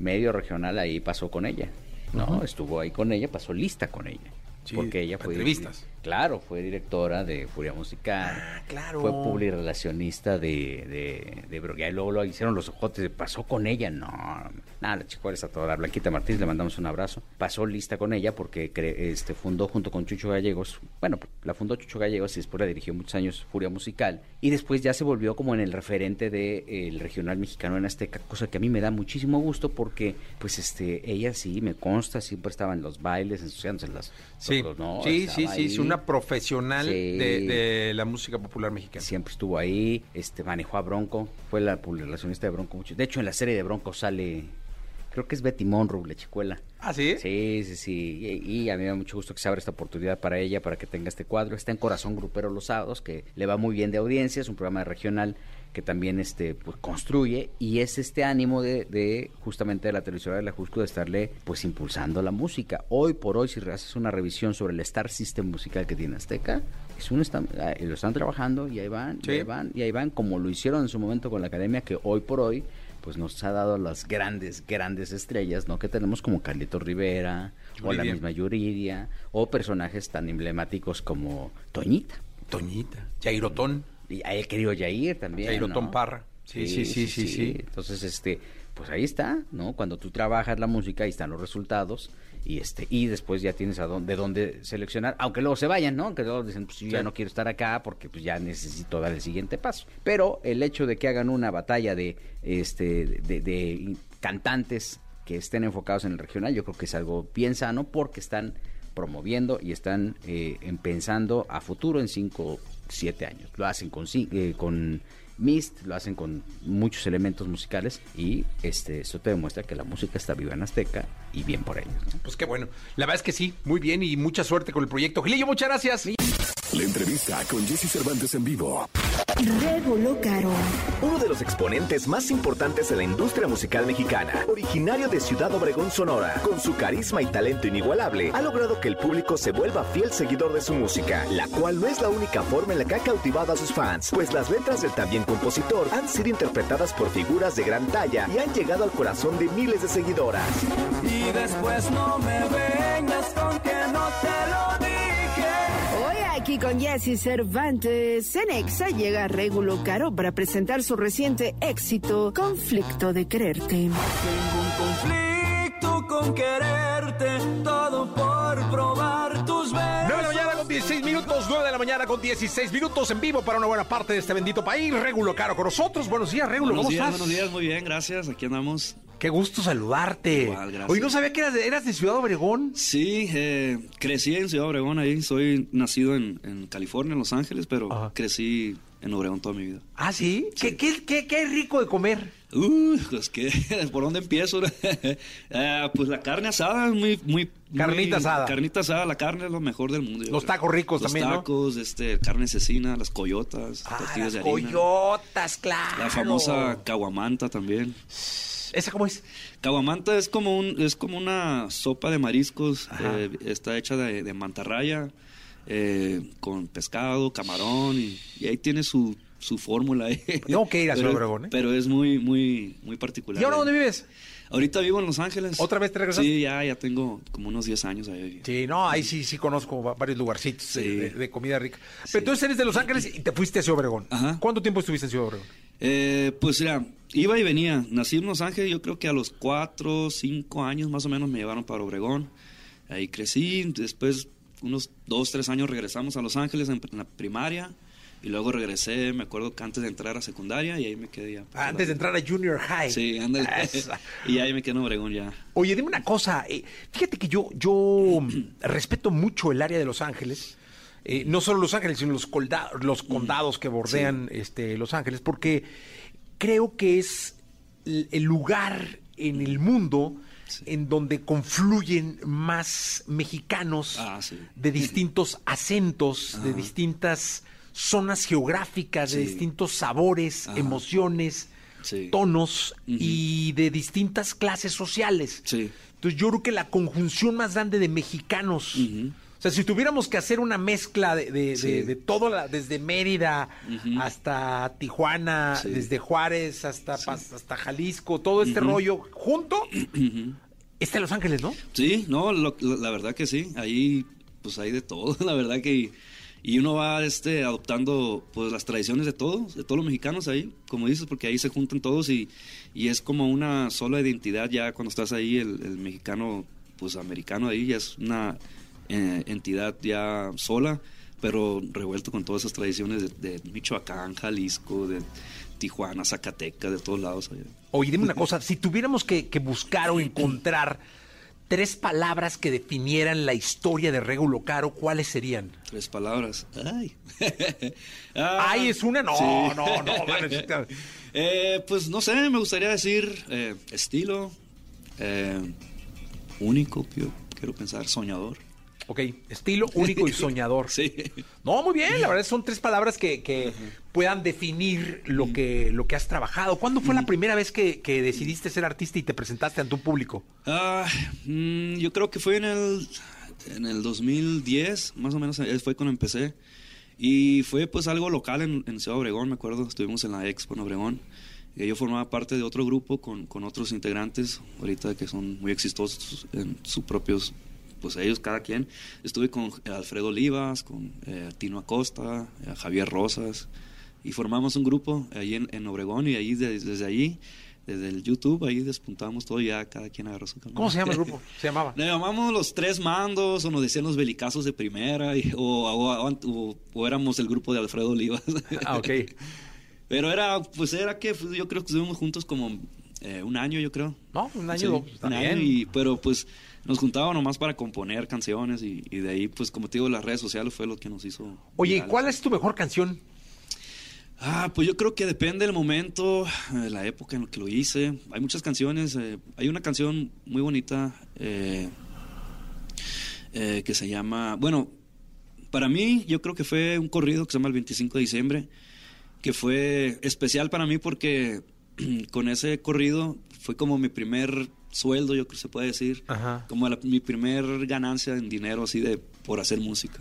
medio regional ahí pasó con ella. No, estuvo ahí con ella, pasó lista con ella. Sí, porque ella fue entrevistas. Claro, fue directora de Furia Musical. Ah, claro. Fue publirelacionista de, de, de Bro- y luego lo hicieron los ojotes. Pasó con ella. No, nada, la chicuela está toda. Blanquita Martínez, le mandamos un abrazo. Pasó lista con ella porque cre- este fundó junto con Chucho Gallegos. Bueno, la fundó Chucho Gallegos y después la dirigió muchos años Furia Musical. Y después ya se volvió como en el referente del regional mexicano en Azteca, cosa que a mí me da muchísimo gusto porque, pues, este, ella sí, me consta, siempre estaba en los bailes, ensuciándose las. Sí, los- no, sí, sí, sí, es ahí. Una profesional Sí. de, de la música popular mexicana. Siempre estuvo ahí, este manejó a Bronco, fue la relacionista de Bronco mucho. De hecho, en la serie de Bronco sale, creo que es Betty Monroe, la chicuela. ¿Ah, sí? Sí, sí, sí. Y, y a mí me da mucho gusto que se abra esta oportunidad para ella, para que tenga este cuadro. Está en Corazón Grupero los sábados, que le va muy bien de audiencia, es un programa regional que también este pues construye y es este ánimo de, de justamente de la televisora de la Jusco de estarle pues impulsando la música. Hoy por hoy si haces una revisión sobre el Star System musical que tiene Azteca, es un ah, lo están trabajando y ahí van, y ahí van y ahí van como lo hicieron en su momento con la academia que hoy por hoy pues nos ha dado las grandes, grandes estrellas, ¿no? Que tenemos como Carlito Rivera, o la misma Yuridia, o personajes tan emblemáticos como Toñita. Toñita, Jairotón, Y a el querido Yair también. Jairotón ¿no? Parra. Sí, sí, sí, sí, sí. Entonces, este, pues ahí está, ¿no? Cuando tú trabajas la música, ahí están los resultados. Y este, y después ya tienes a dónde, de dónde seleccionar, aunque luego se vayan, ¿no? Aunque luego dicen, pues yo ya no quiero estar acá porque pues ya necesito dar el siguiente paso. Pero el hecho de que hagan una batalla de este de, de cantantes que estén enfocados en el regional, yo creo que es algo bien sano porque están promoviendo y están eh, en- pensando a futuro en 5, 7 años. Lo hacen con, eh, con Mist, lo hacen con muchos elementos musicales y este eso te demuestra que la música está viva en Azteca y bien por ellos. ¿no? Pues qué bueno. La verdad es que sí, muy bien y mucha suerte con el proyecto. Gilillo, muchas gracias. La entrevista con Jesse Cervantes en vivo. Regulo Caro. Uno de los exponentes más importantes de la industria musical mexicana, originario de Ciudad Obregón, Sonora, con su carisma y talento inigualable, ha logrado que el público se vuelva fiel seguidor de su música, la cual no es la única forma en la que ha cautivado a sus fans, pues las letras del también compositor han sido interpretadas por figuras de gran talla y han llegado al corazón de miles de seguidoras. Y después no me vengas con que no te lo dije. Hoy aquí con Jesse Cervantes, en Exa llega Regulo Caro para presentar su reciente éxito, Conflicto de Quererte. Tengo un conflicto con quererte, todo por probar tus 9 de la besos. mañana con 16 minutos, 9 de la mañana con 16 minutos en vivo para una buena parte de este bendito país. Régulo Caro con nosotros. Buenos días, Régulo, Buenos ¿cómo días, estás? buenos días, muy bien, gracias. Aquí andamos. Qué gusto saludarte. Igual, gracias. Hoy no sabía que eras de, eras de Ciudad Obregón. Sí, eh, crecí en Ciudad Obregón, ahí soy nacido en, en California, en Los Ángeles, pero Ajá. crecí en Obregón toda mi vida. Ah, ¿sí? ¿Qué, qué, qué, qué rico de comer? Uh, pues que, ¿por dónde empiezo? Eh, pues la carne asada, muy, muy... muy- Carnita asada. Carnita asada, la carne es lo mejor del mundo. Los tacos ricos Los también, ¿no? tacos, este, carne cecina, las coyotas, Ah, tortillas las de harina. coyotas, claro. La famosa caguamanta también. ¿Esa cómo es? Caguamanta es como un es como una sopa de mariscos. Eh, está hecha de, de mantarraya eh, con pescado, camarón y, y ahí tiene su, su fórmula. Tengo que ir a Ciudad Obregón, ¿eh? Pero es muy muy muy particular. ¿Y ahora dónde vives? Ahorita vivo en Los Ángeles. ¿Otra vez te regresaste? Sí, ya ya tengo como unos 10 años ahí. Sí, no, ahí sí, sí conozco va- varios lugarcitos de- Sí. de, de comida rica. Pero Sí. entonces eres de Los Ángeles y te fuiste a Ciudad Obregón. Ajá. ¿Cuánto tiempo estuviste en Ciudad Obregón? Eh, pues mira, iba y venía. Nací en Los Ángeles, yo creo que a los 4, 5 años más o menos me llevaron para Obregón. Ahí crecí, después unos 2, 3 años regresamos a Los Ángeles en, en la primaria. Y luego regresé, me acuerdo que antes de entrar a secundaria y ahí me quedé ya. Ah, Antes de entrar a Junior High. Sí. Esa. y ahí me quedé en Obregón ya. Oye, dime una cosa. eh, fíjate que yo, yo respeto mucho el área de Los Ángeles. Eh, no solo Los Ángeles, sino los, colda- los condados que bordean este, Los Ángeles, porque creo que es el lugar en el mundo en donde confluyen más mexicanos Ah, sí. de distintos acentos, de distintas zonas geográficas, de distintos sabores, Ajá. emociones, tonos y de distintas clases sociales. Entonces yo creo que la conjunción más grande de mexicanos, sea, si tuviéramos que hacer una mezcla de, de, Sí. de- de todo, la- desde Mérida hasta Tijuana, Sí. desde Juárez hasta, hasta Jalisco, todo este rollo junto, Ujú. está Los Ángeles, ¿no? Sí, no, lo- lo- la verdad que sí. Ahí, pues hay de todo, la verdad que... Y uno va este, adoptando pues las tradiciones de todos, de todos los mexicanos ahí, como dices, porque ahí se juntan todos y, y es como una sola identidad ya cuando estás ahí, el, el mexicano pues americano ahí ya es una eh, entidad ya sola, pero revuelto con todas esas tradiciones de, de Michoacán, Jalisco, de Tijuana, Zacatecas, de todos lados allá. Oye, dime una cosa, si tuviéramos que, que buscar o encontrar tres palabras que definieran la historia de Regulo Caro, ¿cuáles serían? Tres palabras. Ay. Ay, es una. No, Sí. no, no. Eh, pues no sé, me gustaría decir eh, estilo, eh, único, yo quiero pensar, soñador. Ok, estilo único y soñador. Sí. No, muy bien, la verdad son tres palabras que, que puedan definir lo que, lo que has trabajado. ¿Cuándo fue la primera vez que, que decidiste ser artista y te presentaste ante un público? Ah, mm, yo creo que fue en el, en el 2010, más o menos, fue cuando empecé. Y fue pues algo local en, en Ciudad Obregón, me acuerdo, estuvimos en la Expo en Obregón. Y yo formaba parte de otro grupo con, con otros integrantes, ahorita que son muy exitosos en sus propios, pues ellos cada quien. Estuve con Alfredo Olivas, con eh, Tino Acosta, eh, Javier Rosas, y formamos un grupo ahí en, en Obregón y ahí de- desde ahí, desde el YouTube, ahí despuntamos todo y ya cada quien agarró su camino. ¿Cómo se llama el grupo? Se llamaba. Nos llamamos los tres mandos, o nos decían los belicazos de primera, y- o, o- o- o éramos el grupo de Alfredo Olivas. Ah, ok. Pero era, pues era que pues, yo creo que estuvimos juntos como eh, un año, yo creo. No, un año, Sí, un año, y, pero pues nos juntábamos nomás para componer canciones y, y de ahí, pues como te digo, las redes sociales fue lo que nos hizo. Oye, ¿y virales. ¿cuál es tu mejor canción? Ah, pues yo creo que depende del momento, eh, la época en la que lo hice. Hay muchas canciones. eh, hay una canción muy bonita eh, eh, que se llama. Bueno, para mí, yo creo que fue un corrido que se llama el 25 de diciembre, que fue especial para mí porque con ese corrido fue como mi primer sueldo, yo creo que se puede decir. Ajá. Como la- mi primer ganancia en dinero así de por hacer música.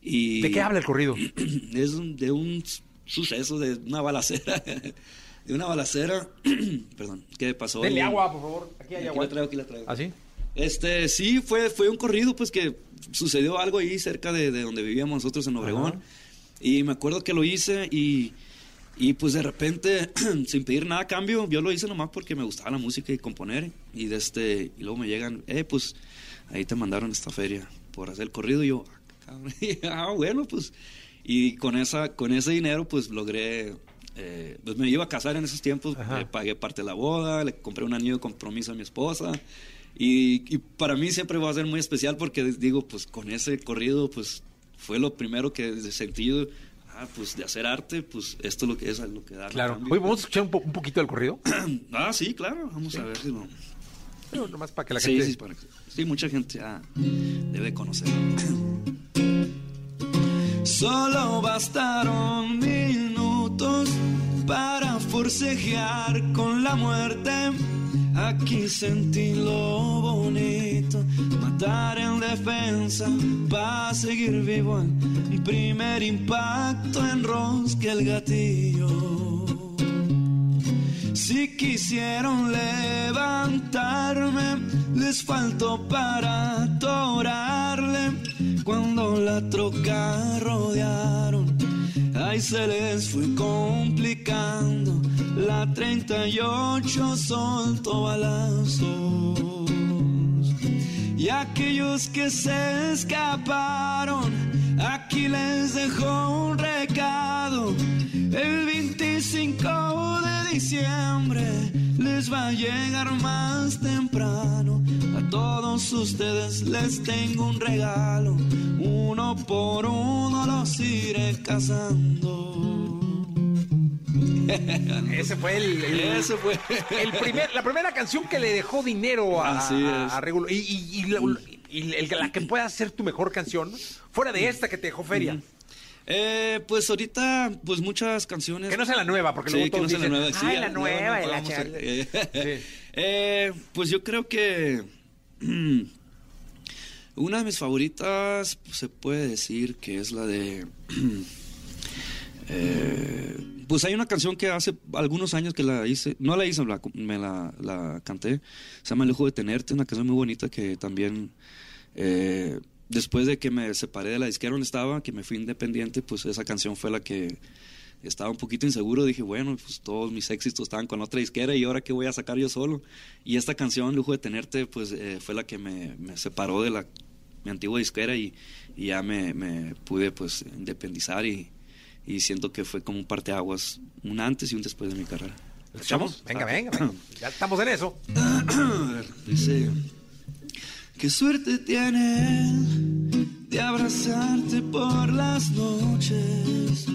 Y ¿De qué habla el corrido? es un- de un suceso, de una balacera. De una balacera, perdón, que pasó. Denle en- agua, por favor. Aquí hay Aquí agua. la traigo, aquí la traigo. ¿Ah, sí? Este, sí, fue, fue un corrido, pues que sucedió algo ahí cerca de, de donde vivíamos nosotros en Obregón. Y me acuerdo que lo hice y, y pues de repente, sin pedir nada a cambio, yo lo hice nomás porque me gustaba la música y componer. Y, de este, y luego me llegan, eh, pues ahí te mandaron esta feria por hacer el corrido. Y yo, "Ah, cabrón". ah, bueno, pues. Y con, esa, con ese dinero, pues logré. eh, pues me iba a casar en esos tiempos, eh, pagué parte de la boda, le compré un anillo de compromiso a mi esposa. Y, y para mí siempre va a ser muy especial porque digo, pues con ese corrido, pues fue lo primero que sentí, ah, pues de hacer arte, pues esto es lo que es lo que da. Claro. cambio. Oye, ¿vamos a escuchar un, po- un poquito del corrido? ah, sí, claro, vamos a ver si lo... Pero nomás para que la gente... sí, para que- sí, mucha gente ya debe conocerlo. Solo bastaron minutos para forcejear con la muerte. Aquí sentí lo bonito, matar en defensa para seguir vivo. El primer impacto enrosque el gatillo. Si quisieron levantarme, les faltó para atorarle. Cuando la troca rodearon, ahí se les fue complicando. La 38 soltó balazos. Y aquellos que se escaparon, aquí les dejó un recado. El 25 de diciembre les va a llegar más temprano. A todos ustedes les tengo un regalo. Uno por uno los iré cazando. Ese fue el, el- Ese fue. el primer, la primera canción que le dejó dinero a, Así a- es. a Regulo. Y, y- y la, y el- la que pueda ser tu mejor canción, fuera de esta que te dejó feria. Eh, pues ahorita, pues muchas canciones. Que no sea la nueva, porque sí, luego que no todos la nueva. Sí, "Ay, la nueva, y la vamos a- chale". eh, eh, pues yo creo que una de mis favoritas pues, se puede decir que es la de. pues hay una canción que hace algunos años que la hice, no la hice, me la, canté, se llama El lujo de tenerte, una canción muy bonita que también eh, después de que me separé de la disquera donde estaba, que me fui independiente, pues esa canción fue la que estaba un poquito inseguro. Dije, bueno, pues todos mis éxitos estaban con otra disquera y ahora qué voy a sacar yo solo. Y esta canción, Lujo de Tenerte, pues eh, fue la que me, me separó de la mi antigua disquera y, y ya me, me pude pues independizar y, y siento que fue como un parteaguas, un antes y un después de mi carrera. ¿La escuchamos? Venga, venga, venga. Ya estamos en eso. Dice. Qué suerte tiene él de abrazarte por las noches,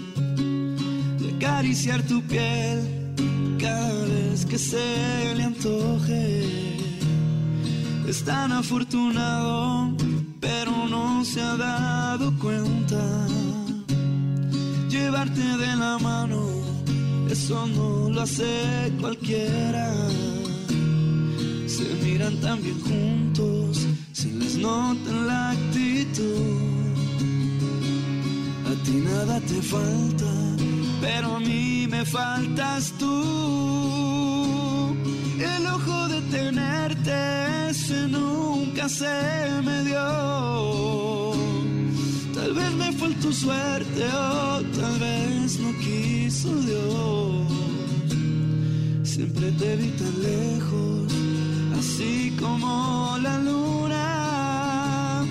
de acariciar tu piel cada vez que se le antoje. Es tan afortunado, pero no se ha dado cuenta. Llevarte de la mano, eso no lo hace cualquiera. Se miran tan bien juntos, se les nota la actitud. A ti nada te falta, pero a mí me faltas tú. El ojo de tenerte, ese nunca se me dio. Tal vez me faltó suerte o tal vez no quiso Dios. Siempre te vi tan lejos, así como la luna.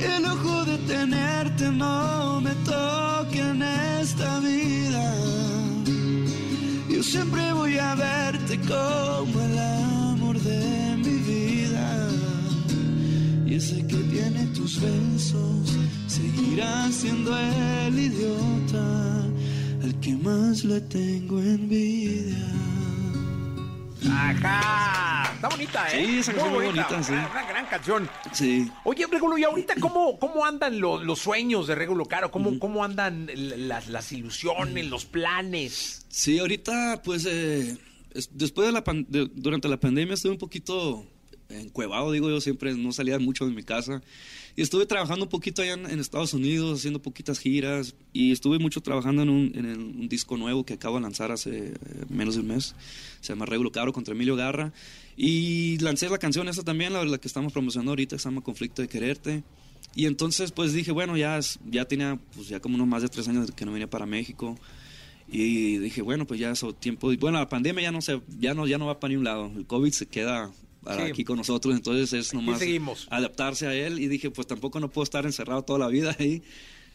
El ojo de tenerte no me toca en esta vida. Yo siempre voy a verte como el amor de mi vida. Y ese que tiene tus besos seguirá siendo el idiota al que más le tengo envidia. Ajá, está bonita, ¿eh? Sí, esa canción muy bonita, sí. Una, una gran canción. Sí. Oye, Regulo, ¿y ahorita cómo, cómo andan lo- los sueños de Regulo Caro? ¿Cómo, ¿Cómo andan las, las ilusiones, los planes? Sí, ahorita, pues, eh, es- después de la pan- de- durante la pandemia estuve un poquito encuevado, digo yo, siempre no salía mucho de mi casa. Y estuve trabajando un poquito allá en, en Estados Unidos, haciendo poquitas giras. Y estuve mucho trabajando en un, en un disco nuevo que acabo de lanzar hace eh, menos de un mes. Se llama Regulo Caro contra Emilio Garra. Y lancé la canción esa también, la, la que estamos promocionando ahorita, que se llama Conflicto de Quererte. Y entonces, pues dije, bueno, ya, ya tenía pues, ya como unos más de tres años que no venía para México. Y dije, bueno, pues ya es tiempo. Y bueno, la pandemia ya no, se, ya no, ya no va para ni un lado. El COVID se queda para Sí. aquí con nosotros, entonces es nomás adaptarse a él. Y dije, pues tampoco no puedo estar encerrado toda la vida ahí.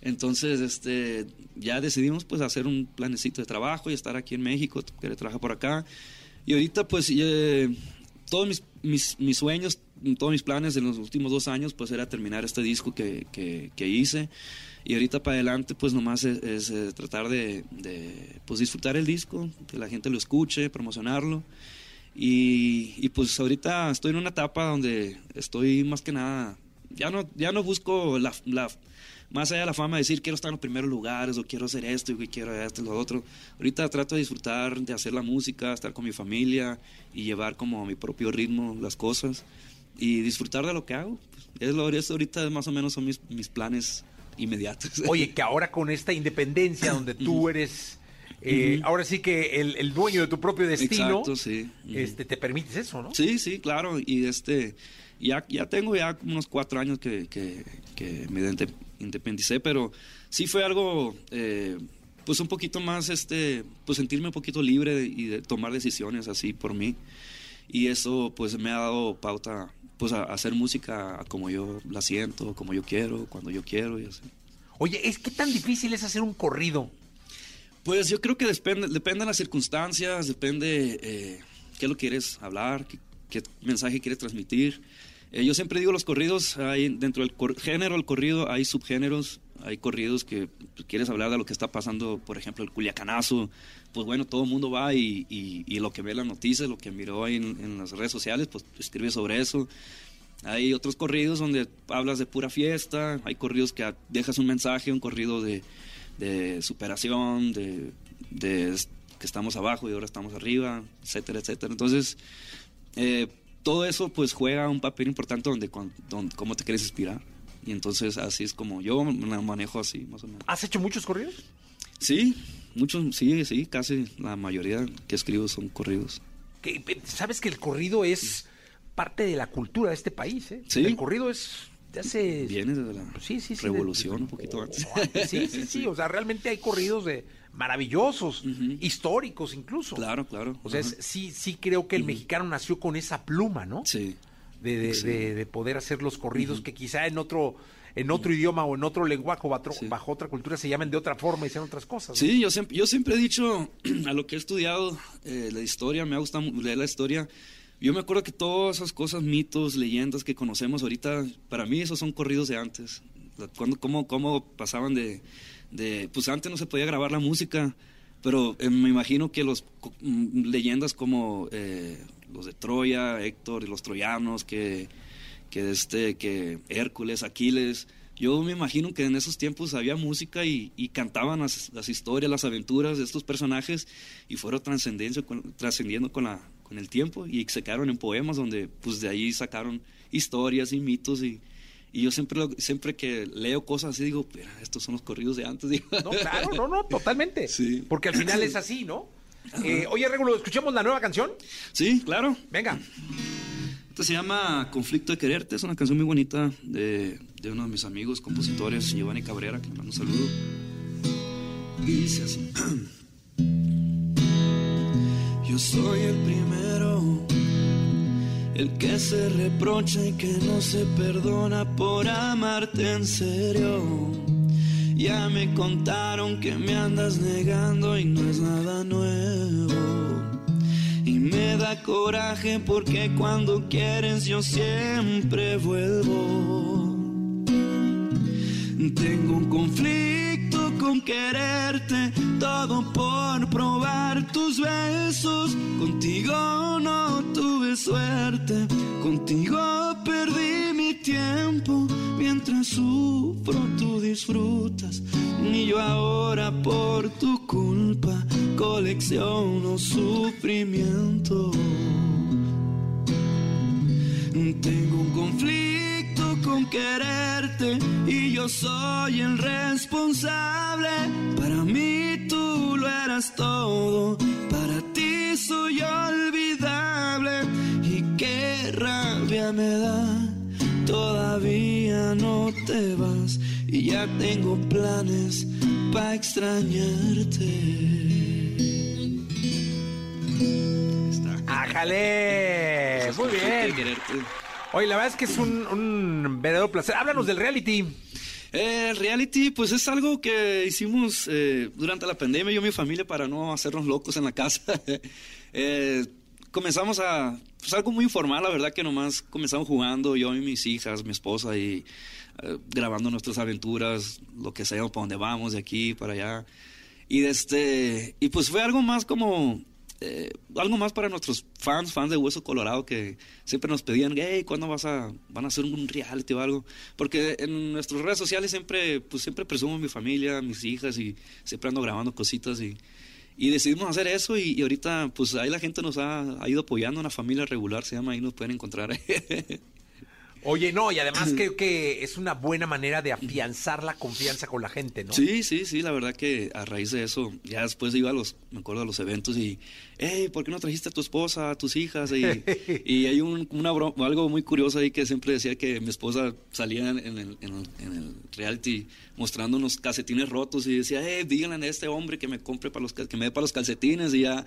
Entonces, este, ya decidimos pues hacer un planecito de trabajo y estar aquí en México, querer trabajar por acá. Y ahorita pues eh, todos mis, mis, mis sueños, todos mis planes en los últimos dos años pues era terminar este disco que, que, que hice. Y ahorita para adelante pues nomás es, es, eh, tratar de, de, pues disfrutar el disco, que la gente lo escuche, promocionarlo. Y, y pues ahorita estoy en una etapa donde estoy más que nada, ya no, ya no busco la, la, más allá de la fama de decir quiero estar en los primeros lugares o quiero hacer esto y quiero esto y lo otro. Ahorita trato de disfrutar de hacer la música, estar con mi familia y llevar como a mi propio ritmo las cosas y disfrutar de lo que hago. Es lo, eso ahorita más o menos son mis, mis planes inmediatos. Oye, que ahora con esta independencia donde tú eres, eh, Ujú. ahora sí que el, el dueño de tu propio destino, Exacto, sí. Ujú. este, te permites eso, ¿no? Sí, sí, claro. Y este, ya, ya tengo ya unos cuatro años que, que, que me inde- independicé, pero sí fue algo, eh, pues un poquito más, este, pues sentirme un poquito libre de- y de tomar decisiones así por mí. Y eso pues me ha dado pauta pues a, a hacer música como yo la siento, como yo quiero, cuando yo quiero y así. Oye, es que tan difícil es hacer un corrido. Pues yo creo que depende, depende de las circunstancias, depende eh, qué lo quieres hablar, qué, mensaje quieres transmitir. Eh, yo siempre digo los corridos, hay, dentro del género del corrido hay subgéneros, hay corridos que pues, quieres hablar de lo que está pasando, por ejemplo, el culiacanazo, pues bueno, todo el mundo va y, y- y lo que ve en las noticias, lo que miró en, en las redes sociales, pues escribe sobre eso. Hay otros corridos donde hablas de pura fiesta, hay corridos que dejas un mensaje, un corrido de, de superación, de, de que estamos abajo y ahora estamos arriba, etcétera, etcétera. Entonces, eh, todo eso pues juega un papel importante donde, cómo te quieres inspirar. Y entonces así es como yo me manejo así, más o menos. ¿Has hecho muchos corridos? Sí, muchos, sí, sí, casi la mayoría que escribo son corridos. Sabes que el corrido es parte de la cultura de este país, ¿eh? Sí. El corrido es hace... Viene desde la Sí, sí, sí, revolución de- un poquito antes. Sí, sí, sí. O sea, realmente hay corridos de maravillosos, históricos incluso. Claro, claro. O sea, sí, sí creo que el mexicano nació con esa pluma, ¿no? Sí. De, de, Sí. de- de poder hacer los corridos que quizá en otro en otro idioma o en otro lenguaje o bajo, Sí. bajo otra cultura se llamen de otra forma y sean otras cosas. ¿no? Sí, yo siempre, yo siempre he dicho, a lo que he estudiado, eh, la historia, me ha gustado leer la historia, Yo me acuerdo que todas esas cosas, mitos, leyendas que conocemos ahorita, para mí esos son corridos de antes. Cuando, cómo, cómo pasaban de, Pues antes no se podía grabar la música, pero eh, me imagino que los mm, leyendas como eh, los de Troya, Héctor y los troyanos, que, que, este, que Hércules, Aquiles yo me imagino que en esos tiempos había música y, cantaban las, historias, las aventuras de estos personajes y fueron trascendiendo con, la, con el tiempo y se quedaron en poemas donde pues de ahí sacaron historias y mitos y, y yo siempre, siempre que leo cosas así digo, pero estos son los corridos de antes. No, claro, no, no, totalmente. Sí. Porque al final es así, ¿no? Eh, oye, Regulo, ¿escuchemos la nueva canción? Sí, claro. Venga. Esta se llama Conflicto de Quererte, es una canción muy bonita de, de uno de mis amigos, compositores, Giovanni Cabrera, que le mando un saludo. Y dice así. Yo soy el primero, el que se reprocha y que no se perdona por amarte en serio. Ya me contaron que me andas negando y no es nada nuevo. Y me da coraje porque cuando quieres yo siempre vuelvo. Tengo un conflicto con quererte, todo por probar tus besos. Contigo no tuve suerte, contigo perdí mi tiempo. Mientras sufro, tú disfrutas. Y yo ahora por tu culpa colecciono sufrimiento. Tengo un conflicto con quererte y yo soy el responsable. Para mí tú lo eras todo, para ti soy olvidable y qué rabia me da. Todavía no te vas y ya tengo planes para extrañarte. ¡Ájale! Muy bien. Oye, la verdad es que es un, verdadero placer. Háblanos del reality. El reality, pues es algo que hicimos eh, durante la pandemia, yo y mi familia, para no hacernos locos en la casa. Eh, comenzamos a, pues algo muy informal, la verdad que nomás comenzamos jugando, yo y mis hijas, mi esposa, y eh, grabando nuestras aventuras, lo que sea, para dónde vamos, de aquí para allá. Y, este, y pues fue algo más como eh, algo más para nuestros fans, fans de Hueso Colorado, que siempre nos pedían, hey, ¿cuándo vas a, van a hacer un reality o algo? Porque en nuestras redes sociales siempre, pues siempre presumo mi familia, mis hijas y siempre ando grabando cositas y, y decidimos hacer eso y, ahorita pues ahí la gente nos ha, ha, ido apoyando, una familia regular se llama, ahí nos pueden encontrar. Oye, no, y además creo que es una buena manera de afianzar la confianza con la gente, ¿no? Sí, sí, sí, la verdad que a raíz de eso, ya después iba a los, me acuerdo a los eventos y, hey, ¿por qué no trajiste a tu esposa, a tus hijas? Y, y hay un, una broma, algo muy curioso ahí que siempre decía que mi esposa salía en el, en el, en el reality mostrando unos calcetines rotos y decía, hey, díganle a este hombre que me compre para los, que me dé para los calcetines y ya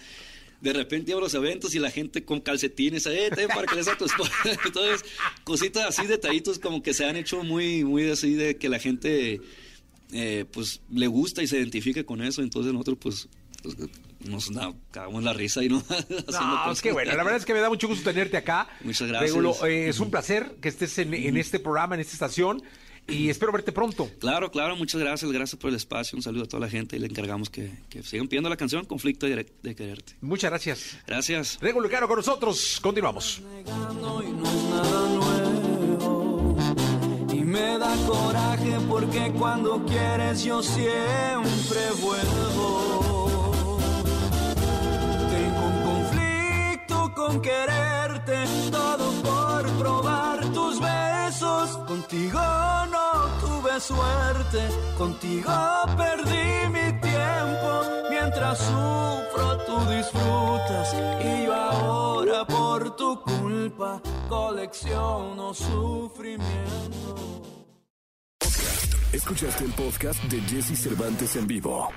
de repente iba a los eventos y la gente con calcetines, eh, para que les a tu esposa. Entonces, cositas así, detallitos como que se han hecho muy, muy así de que la gente, eh, pues, le gusta y se identifique con eso. Entonces, nosotros, pues, pues nos cagamos la risa y no. no es que bueno, la verdad es que me da mucho gusto tenerte acá. Muchas gracias. Eh, es un placer que estés en, en este programa, en esta estación y espero verte pronto. Claro, claro, muchas gracias, gracias por el espacio, un saludo a toda la gente y le encargamos que, sigan pidiendo la canción Conflicto de, Quererte. Muchas gracias. Gracias. Regulo Caro con nosotros, continuamos. Y me da coraje porque cuando quieres yo siempre vuelvo. Con quererte, todo por probar tus besos. Contigo suerte, contigo perdí mi tiempo, mientras sufro tú disfrutas y yo ahora por tu culpa colecciono sufrimiento. Escuchaste el podcast de Jesse Cervantes en vivo.